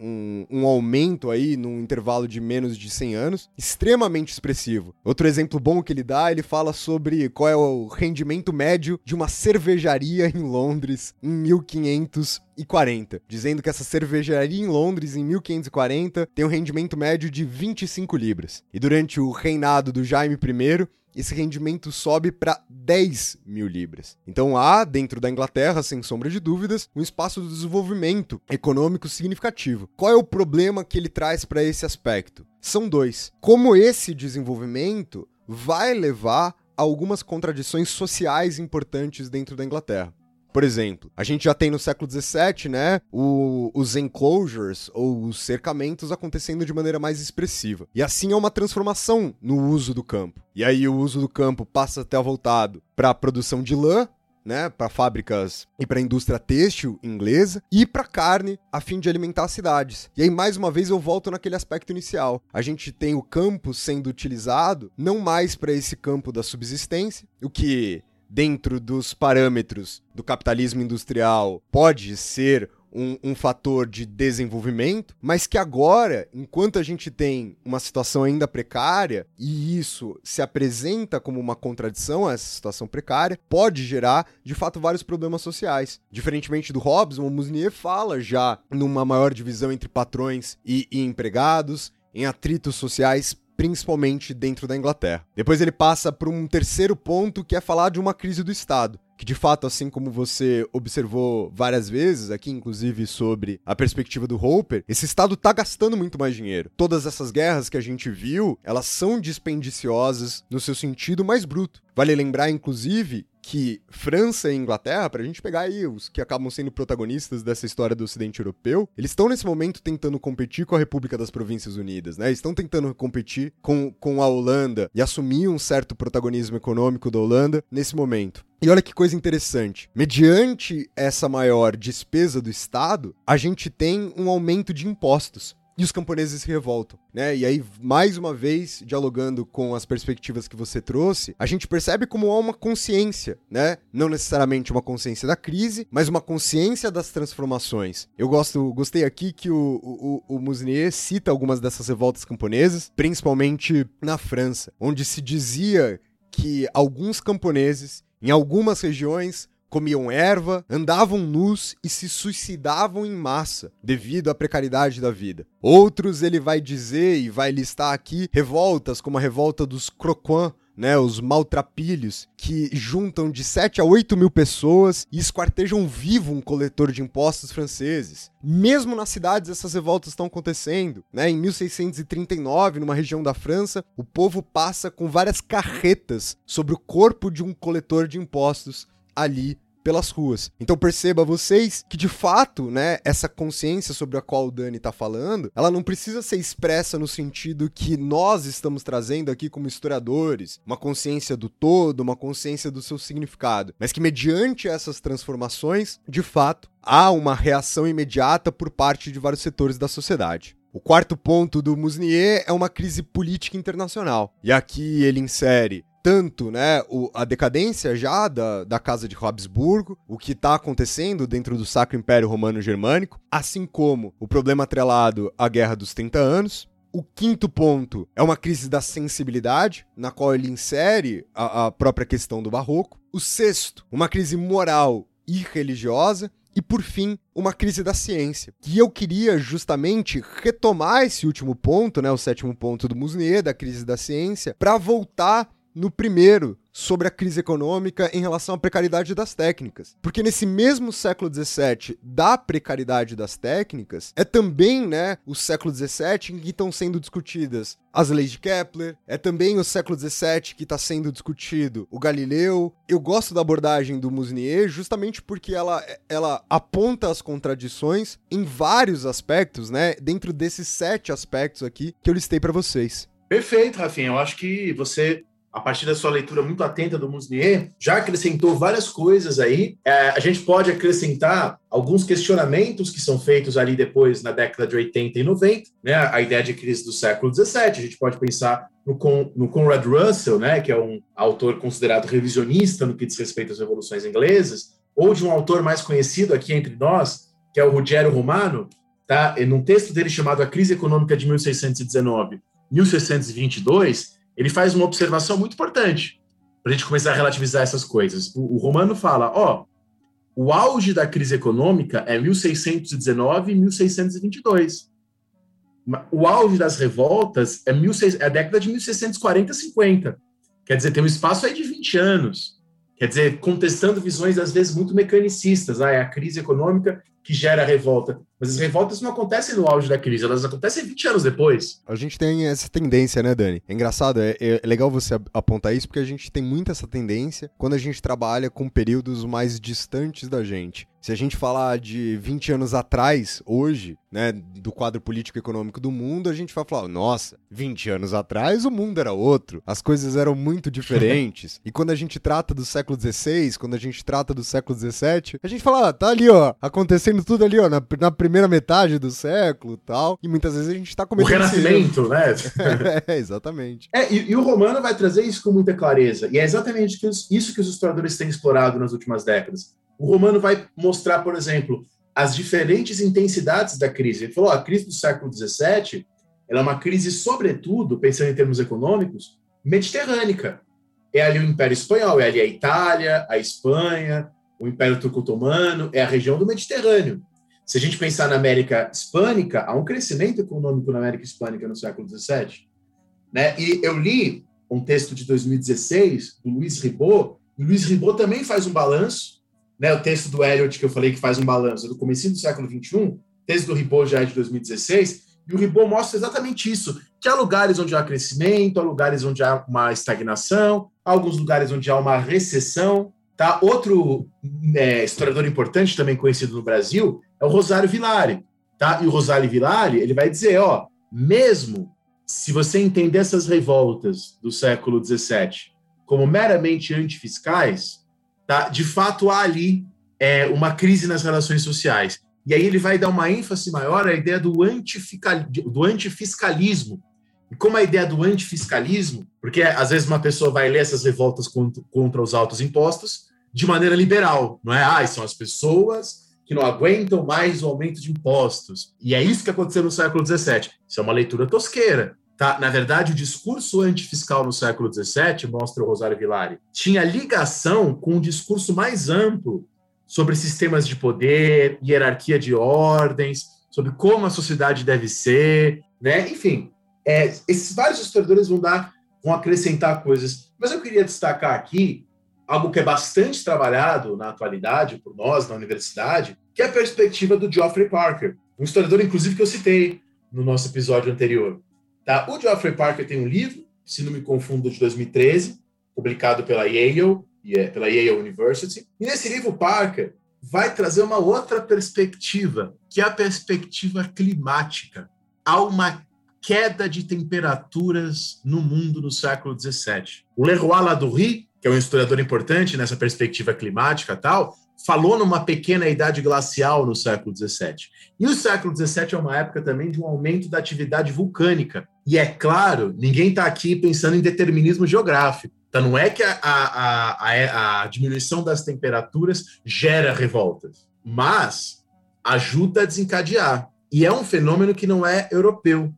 um, um, aumento aí num intervalo de menos de 100 anos, extremamente expressivo. Outro exemplo bom que ele dá, ele fala sobre qual é o rendimento médio de uma cervejaria em Londres em 1540, dizendo que essa cervejaria em Londres em 1540 tem um rendimento médio de 25 libras. E durante o reinado do Jaime I, esse rendimento sobe para 10 mil libras. Então há, dentro da Inglaterra, sem sombra de dúvidas, um espaço de desenvolvimento econômico significativo. Qual é o problema que ele traz para esse aspecto? São dois. Como esse desenvolvimento vai levar a algumas contradições sociais importantes dentro da Inglaterra. Por exemplo, a gente já tem no século XVII, né, o, os enclosures, ou os cercamentos, acontecendo de maneira mais expressiva. E assim é uma transformação no uso do campo. E aí o uso do campo passa até voltado para a produção de lã, né, para fábricas e para a indústria têxtil inglesa e para carne a fim de alimentar as cidades. E aí mais uma vez eu volto naquele aspecto inicial. A gente tem o campo sendo utilizado não mais para esse campo da subsistência, o que dentro dos parâmetros do capitalismo industrial pode ser um, um, fator de desenvolvimento, mas que agora, enquanto a gente tem uma situação ainda precária, e isso se apresenta como uma contradição a essa situação precária, pode gerar, de fato, vários problemas sociais. Diferentemente do Hobbes, o Musnier fala já numa maior divisão entre patrões e, e empregados, em atritos sociais principalmente dentro da Inglaterra. Depois ele passa para um terceiro ponto que é falar de uma crise do Estado que de fato, assim como você observou várias vezes aqui, inclusive sobre a perspectiva do Hopper, esse estado tá gastando muito mais dinheiro. Todas essas guerras que a gente viu, elas são dispendiciosas no seu sentido mais bruto. Vale lembrar, inclusive, que França e Inglaterra, para a gente pegar aí os que acabam sendo protagonistas dessa história do Ocidente Europeu, eles estão nesse momento tentando competir com a República das Províncias Unidas, né? Estão tentando competir com, com a Holanda e assumir um certo protagonismo econômico da Holanda nesse momento. E olha que coisa interessante. Mediante essa maior despesa do Estado, a gente tem um aumento de impostos. E os camponeses se revoltam, né? E aí, mais uma vez, dialogando com as perspectivas que você trouxe, a gente percebe como há uma consciência, né? Não necessariamente uma consciência da crise, mas uma consciência das transformações. Eu gosto, gostei aqui que o, o, o Musnier cita algumas dessas revoltas camponesas, principalmente na França, onde se dizia que alguns camponeses, em algumas regiões, comiam erva, andavam nus e se suicidavam em massa devido à precariedade da vida. Outros ele vai dizer e vai listar aqui revoltas como a revolta dos croquants, né, os maltrapilhos, que juntam de 7 a 8 mil pessoas e esquartejam vivo um coletor de impostos franceses. Mesmo nas cidades, essas revoltas estão acontecendo. Né? Em 1639, numa região da França, o povo passa com várias carretas sobre o corpo de um coletor de impostos ali pelas ruas. Então perceba vocês que de fato, né, essa consciência sobre a qual o Dani está falando, ela não precisa ser expressa no sentido que nós estamos trazendo aqui como historiadores, uma consciência do todo, uma consciência do seu significado, mas que mediante essas transformações, de fato, há uma reação imediata por parte de vários setores da sociedade. O quarto ponto do Musnier é uma crise política internacional. E aqui ele insere tanto né, o, a decadência já da, da Casa de Habsburgo, o que está acontecendo dentro do Sacro Império Romano Germânico, assim como o problema atrelado à Guerra dos 30 Anos. O quinto ponto é uma crise da sensibilidade, na qual ele insere a, a própria questão do barroco. O sexto, uma crise moral e religiosa. E por fim, uma crise da ciência. Que eu queria justamente retomar esse último ponto, né, o sétimo ponto do Musnier, da crise da ciência, para voltar no primeiro, sobre a crise econômica em relação à precariedade das técnicas. Porque nesse mesmo século XVII da precariedade das técnicas, é também né, o século XVII em que estão sendo discutidas as leis de Kepler, é também o século XVII que está sendo discutido o Galileu. Eu gosto da abordagem do Musnier justamente porque ela, ela aponta as contradições em vários aspectos, né? Dentro desses sete aspectos aqui que eu listei para vocês. Perfeito, Rafinha. Eu acho que você a partir da sua leitura muito atenta do Musnier, já acrescentou várias coisas aí. É, a gente pode acrescentar alguns questionamentos que são feitos ali depois na década de 80 e 90, né? A ideia de crise do século 17. A gente pode pensar no, Con, no Conrad Russell, né? Que é um autor considerado revisionista no que diz respeito às revoluções inglesas, ou de um autor mais conhecido aqui entre nós, que é o Ruggiero Romano, tá? Num texto dele chamado A Crise Econômica de 1619, 1622 ele faz uma observação muito importante para a gente começar a relativizar essas coisas. O, o Romano fala: ó, o auge da crise econômica é 1619 e 1622. O auge das revoltas é, 16, é a década de 1640 50. Quer dizer, tem um espaço aí de 20 anos. Quer dizer, contestando visões às vezes muito mecanicistas. Ah, é a crise econômica que gera a revolta. Mas as revoltas não acontecem no auge da crise, elas acontecem 20 anos depois. A gente tem essa tendência, né, Dani? É engraçado, é, é legal você apontar isso, porque a gente tem muito essa tendência quando a gente trabalha com períodos mais distantes da gente. Se a gente falar de 20 anos atrás, hoje, né, do quadro político econômico do mundo, a gente vai falar, nossa, 20 anos atrás o mundo era outro, as coisas eram muito diferentes. e quando a gente trata do século XVI, quando a gente trata do século XVII, a gente fala, ah, tá ali, ó, acontecendo tudo ali, ó, na, na primeira metade do século tal. E muitas vezes a gente tá cometendo. O renascimento, né? é, exatamente. É, e, e, o Romano vai trazer isso com muita clareza. E é exatamente isso que os historiadores têm explorado nas últimas décadas o Romano vai mostrar, por exemplo, as diferentes intensidades da crise. Ele falou: a crise do século XVII ela é uma crise, sobretudo, pensando em termos econômicos, mediterrânica. É ali o Império Espanhol, é ali a Itália, a Espanha, o Império Turco-Otomano, é a região do Mediterrâneo. Se a gente pensar na América Hispânica, há um crescimento econômico na América Hispânica no século XVII. Né? E eu li um texto de 2016 do Luiz Ribot, e o Luiz Ribot também faz um balanço né, o texto do Eliot que eu falei que faz um balanço do começo do século XXI, texto do Ribot já é de 2016, e o Ribot mostra exatamente isso, que há lugares onde há crescimento, há lugares onde há uma estagnação, há alguns lugares onde há uma recessão. Tá? Outro é, historiador importante, também conhecido no Brasil, é o Rosário Villari. Tá? E o Rosário Villari ele vai dizer, ó, mesmo se você entender essas revoltas do século XVII como meramente antifiscais, Tá? De fato, há ali é, uma crise nas relações sociais. E aí ele vai dar uma ênfase maior à ideia do, do antifiscalismo. E como a ideia do antifiscalismo, porque às vezes uma pessoa vai ler essas revoltas contra, contra os altos impostos de maneira liberal, não é? Ah, são as pessoas que não aguentam mais o aumento de impostos. E é isso que aconteceu no século XVII. Isso é uma leitura tosqueira. Tá? Na verdade, o discurso antifiscal no século XVII, mostra o Rosário Villari, tinha ligação com um discurso mais amplo sobre sistemas de poder, hierarquia de ordens, sobre como a sociedade deve ser, né? Enfim, é, esses vários historiadores vão dar, vão acrescentar coisas. Mas eu queria destacar aqui algo que é bastante trabalhado na atualidade por nós na universidade, que é a perspectiva do Geoffrey Parker, um historiador, inclusive, que eu citei no nosso episódio anterior. Tá? O Geoffrey Parker tem um livro, se não me confundo, de 2013, publicado pela Yale, é, pela Yale University. E nesse livro, Parker vai trazer uma outra perspectiva, que é a perspectiva climática. Há uma queda de temperaturas no mundo no século XVII. O Leroy Ladurie, que é um historiador importante nessa perspectiva climática tal, falou numa pequena idade glacial no século XVII. E o século XVII é uma época também de um aumento da atividade vulcânica. E é claro, ninguém está aqui pensando em determinismo geográfico. Então, não é que a, a, a, a diminuição das temperaturas gera revoltas, mas ajuda a desencadear. E é um fenômeno que não é europeu.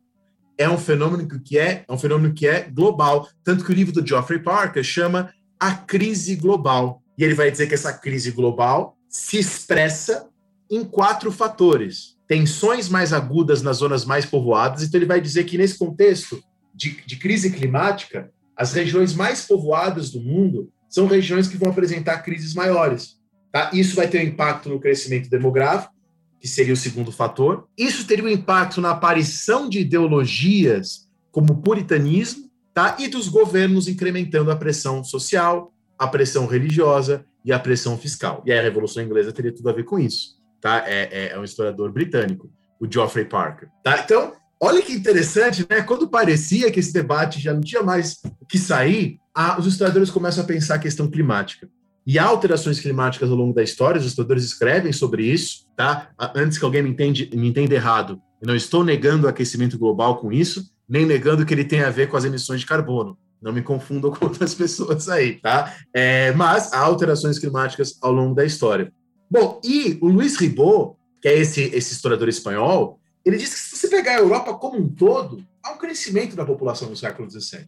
É um fenômeno que é, é um fenômeno que é global. Tanto que o livro do Geoffrey Parker chama A Crise Global. E ele vai dizer que essa crise global se expressa em quatro fatores. Tensões mais agudas nas zonas mais povoadas. Então, ele vai dizer que nesse contexto de, de crise climática, as regiões mais povoadas do mundo são regiões que vão apresentar crises maiores. Tá? Isso vai ter um impacto no crescimento demográfico, que seria o segundo fator. Isso teria um impacto na aparição de ideologias como o puritanismo, tá? e dos governos incrementando a pressão social, a pressão religiosa e a pressão fiscal. E a Revolução Inglesa teria tudo a ver com isso. Tá? É, é, é um historiador britânico, o Geoffrey Parker. Tá? Então, Olha que interessante, né? Quando parecia que esse debate já não tinha mais o que sair, a, os historiadores começam a pensar a questão climática. E há alterações climáticas ao longo da história, os historiadores escrevem sobre isso, tá? Antes que alguém me, me entenda errado, eu não estou negando o aquecimento global com isso, nem negando que ele tem a ver com as emissões de carbono. Não me confundam com outras pessoas aí, tá? É, mas há alterações climáticas ao longo da história. Bom, e o Luiz Ribot, que é esse, esse historiador espanhol, ele diz que se você pegar a Europa como um todo, há um crescimento da população no século XVII.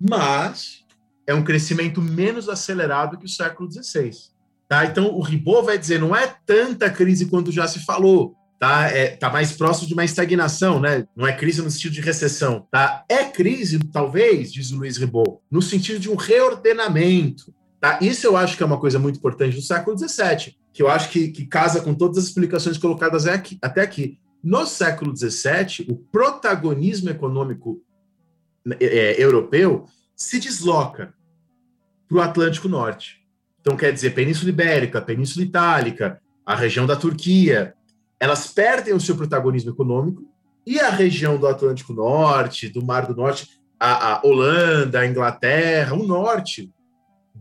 Mas é um crescimento menos acelerado que o século XVI. Tá? Então, o Ribot vai dizer, não é tanta crise quanto já se falou. Tá, é, tá mais próximo de uma estagnação, né? Não é crise no sentido de recessão, tá? É crise, talvez, diz o Luiz Ribot, no sentido de um reordenamento, tá? Isso eu acho que é uma coisa muito importante do século XVII, que eu acho que, que casa com todas as explicações colocadas aqui, até aqui. No século XVII, o protagonismo econômico é, é, europeu se desloca para o Atlântico Norte. Então, quer dizer, Península Ibérica, Península Itálica, a região da Turquia, elas perdem o seu protagonismo econômico e a região do Atlântico Norte, do Mar do Norte, a, a Holanda, a Inglaterra, o Norte,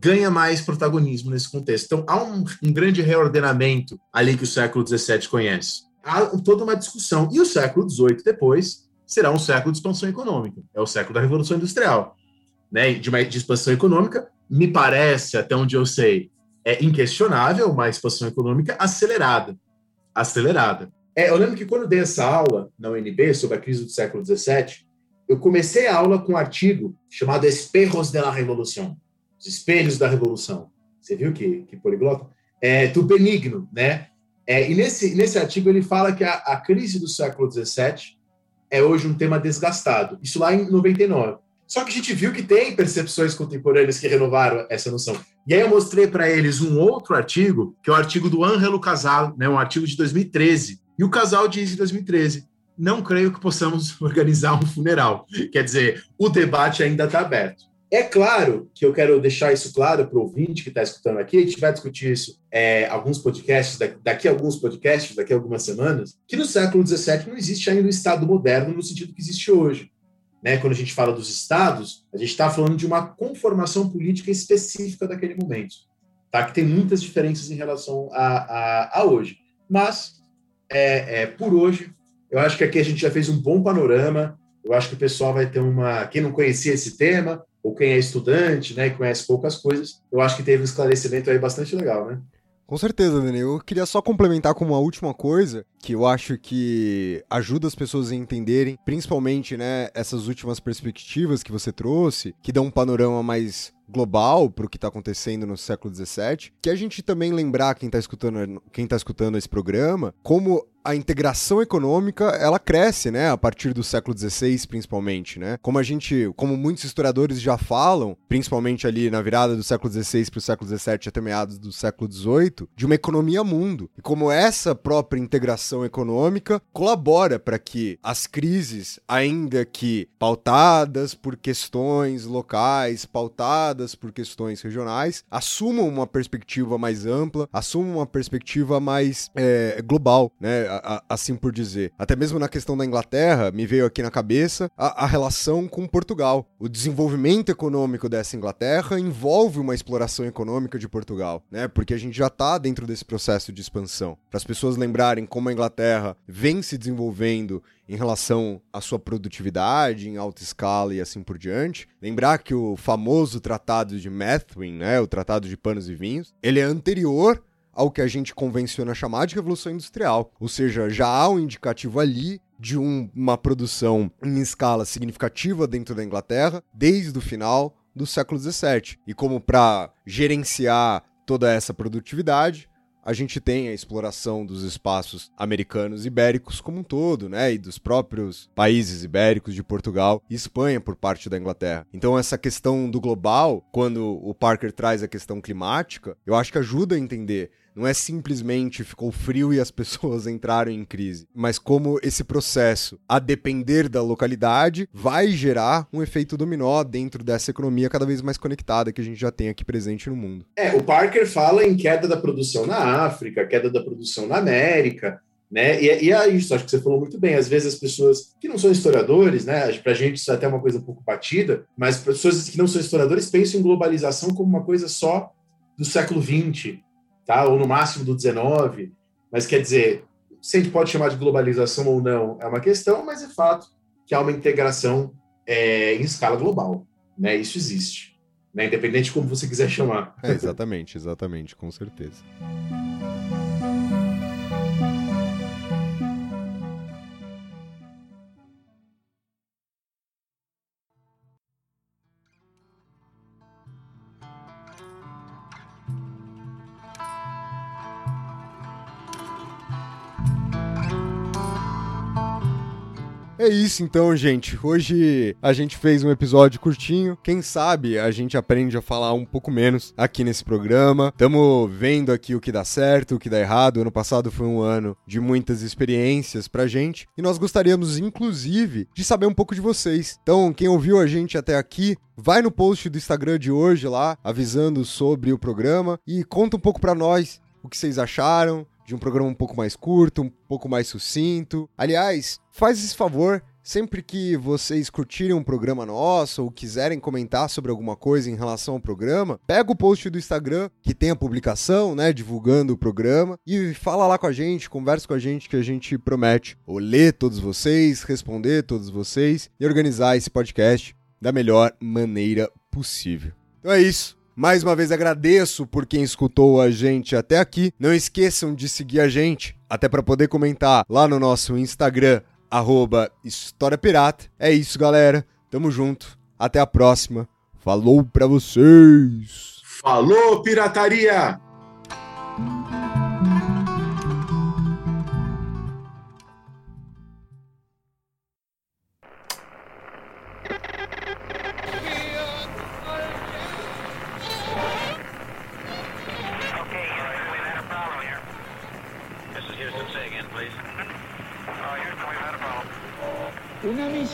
ganha mais protagonismo nesse contexto. Então, há um, um grande reordenamento ali que o século XVII conhece há toda uma discussão. E o século XVIII, depois, será um século de expansão econômica. É o século da Revolução Industrial. Né? De uma de expansão econômica, me parece, até onde eu sei, é inquestionável uma expansão econômica acelerada. Acelerada. É, eu lembro que quando dei essa aula na UNB sobre a crise do século XVII, eu comecei a aula com um artigo chamado Espejos de la Revolução, os espelhos da Revolução. Você viu que, que poliglota? É, do Benigno, né? É, e nesse, nesse artigo ele fala que a, a crise do século XVII é hoje um tema desgastado. Isso lá em 99. Só que a gente viu que tem percepções contemporâneas que renovaram essa noção. E aí eu mostrei para eles um outro artigo, que é o artigo do Angelo Casal, né, um artigo de 2013. E o Casal diz em 2013: não creio que possamos organizar um funeral. Quer dizer, o debate ainda está aberto. É claro que eu quero deixar isso claro para o ouvinte que está escutando aqui, a gente vai discutir isso é, alguns podcasts, daqui a alguns podcasts, daqui a algumas semanas, que no século XVII não existe ainda o Estado moderno no sentido que existe hoje. Né? Quando a gente fala dos Estados, a gente está falando de uma conformação política específica daquele momento, tá? que tem muitas diferenças em relação a, a, a hoje. Mas é, é, por hoje. Eu acho que aqui a gente já fez um bom panorama. Eu acho que o pessoal vai ter uma. Quem não conhecia esse tema, ou quem é estudante, né, e conhece poucas coisas, eu acho que teve um esclarecimento aí bastante legal, né? Com certeza, Daniel. Eu queria só complementar com uma última coisa que eu acho que ajuda as pessoas a entenderem, principalmente, né, essas últimas perspectivas que você trouxe, que dão um panorama mais global para o que está acontecendo no século XVII, que a gente também lembrar quem está escutando quem tá escutando esse programa, como a integração econômica ela cresce, né, a partir do século XVI, principalmente, né? Como a gente, como muitos historiadores já falam, principalmente ali na virada do século XVI para o século XVII até meados do século XVIII, de uma economia mundo e como essa própria integração econômica colabora para que as crises, ainda que pautadas por questões locais, pautadas por questões regionais, assumam uma perspectiva mais ampla, assumam uma perspectiva mais é, global, né? assim por dizer. Até mesmo na questão da Inglaterra, me veio aqui na cabeça a, a relação com Portugal. O desenvolvimento econômico dessa Inglaterra envolve uma exploração econômica de Portugal, né? Porque a gente já está dentro desse processo de expansão. Para as pessoas lembrarem como a Inglaterra vem se desenvolvendo em relação à sua produtividade em alta escala e assim por diante. Lembrar que o famoso Tratado de Methuen, né, o Tratado de Panos e Vinhos, ele é anterior ao que a gente convenciona chamar de Revolução Industrial. Ou seja, já há um indicativo ali de um, uma produção em escala significativa dentro da Inglaterra desde o final do século XVII. E como para gerenciar toda essa produtividade, a gente tem a exploração dos espaços americanos ibéricos como um todo, né? E dos próprios países ibéricos de Portugal e Espanha por parte da Inglaterra. Então, essa questão do global, quando o Parker traz a questão climática, eu acho que ajuda a entender não é simplesmente ficou frio e as pessoas entraram em crise, mas como esse processo, a depender da localidade, vai gerar um efeito dominó dentro dessa economia cada vez mais conectada que a gente já tem aqui presente no mundo. É, o Parker fala em queda da produção na África, queda da produção na América, né? E, e é isso, acho que você falou muito bem. Às vezes as pessoas que não são historiadores, né? Pra gente isso é até uma coisa um pouco batida, mas pessoas que não são historiadores pensam em globalização como uma coisa só do século XX, tá? ou no máximo do 19. Mas quer dizer, se a gente pode chamar de globalização ou não é uma questão, mas é fato que há uma integração é, em escala global. Né? Isso existe, né? independente de como você quiser chamar. É, exatamente, exatamente, com certeza. É isso então, gente. Hoje a gente fez um episódio curtinho. Quem sabe a gente aprende a falar um pouco menos aqui nesse programa. Tamo vendo aqui o que dá certo, o que dá errado. Ano passado foi um ano de muitas experiências pra gente e nós gostaríamos inclusive de saber um pouco de vocês. Então, quem ouviu a gente até aqui, vai no post do Instagram de hoje lá, avisando sobre o programa e conta um pouco para nós o que vocês acharam, de um programa um pouco mais curto, um pouco mais sucinto. Aliás, faz esse favor, sempre que vocês curtirem um programa nosso ou quiserem comentar sobre alguma coisa em relação ao programa, pega o post do Instagram que tem a publicação, né, divulgando o programa e fala lá com a gente, conversa com a gente que a gente promete ou ler todos vocês, responder todos vocês e organizar esse podcast da melhor maneira possível. Então é isso. Mais uma vez agradeço por quem escutou a gente até aqui. Não esqueçam de seguir a gente, até para poder comentar lá no nosso Instagram, arroba História Pirata. É isso, galera. Tamo junto. Até a próxima. Falou pra vocês. Falou, pirataria!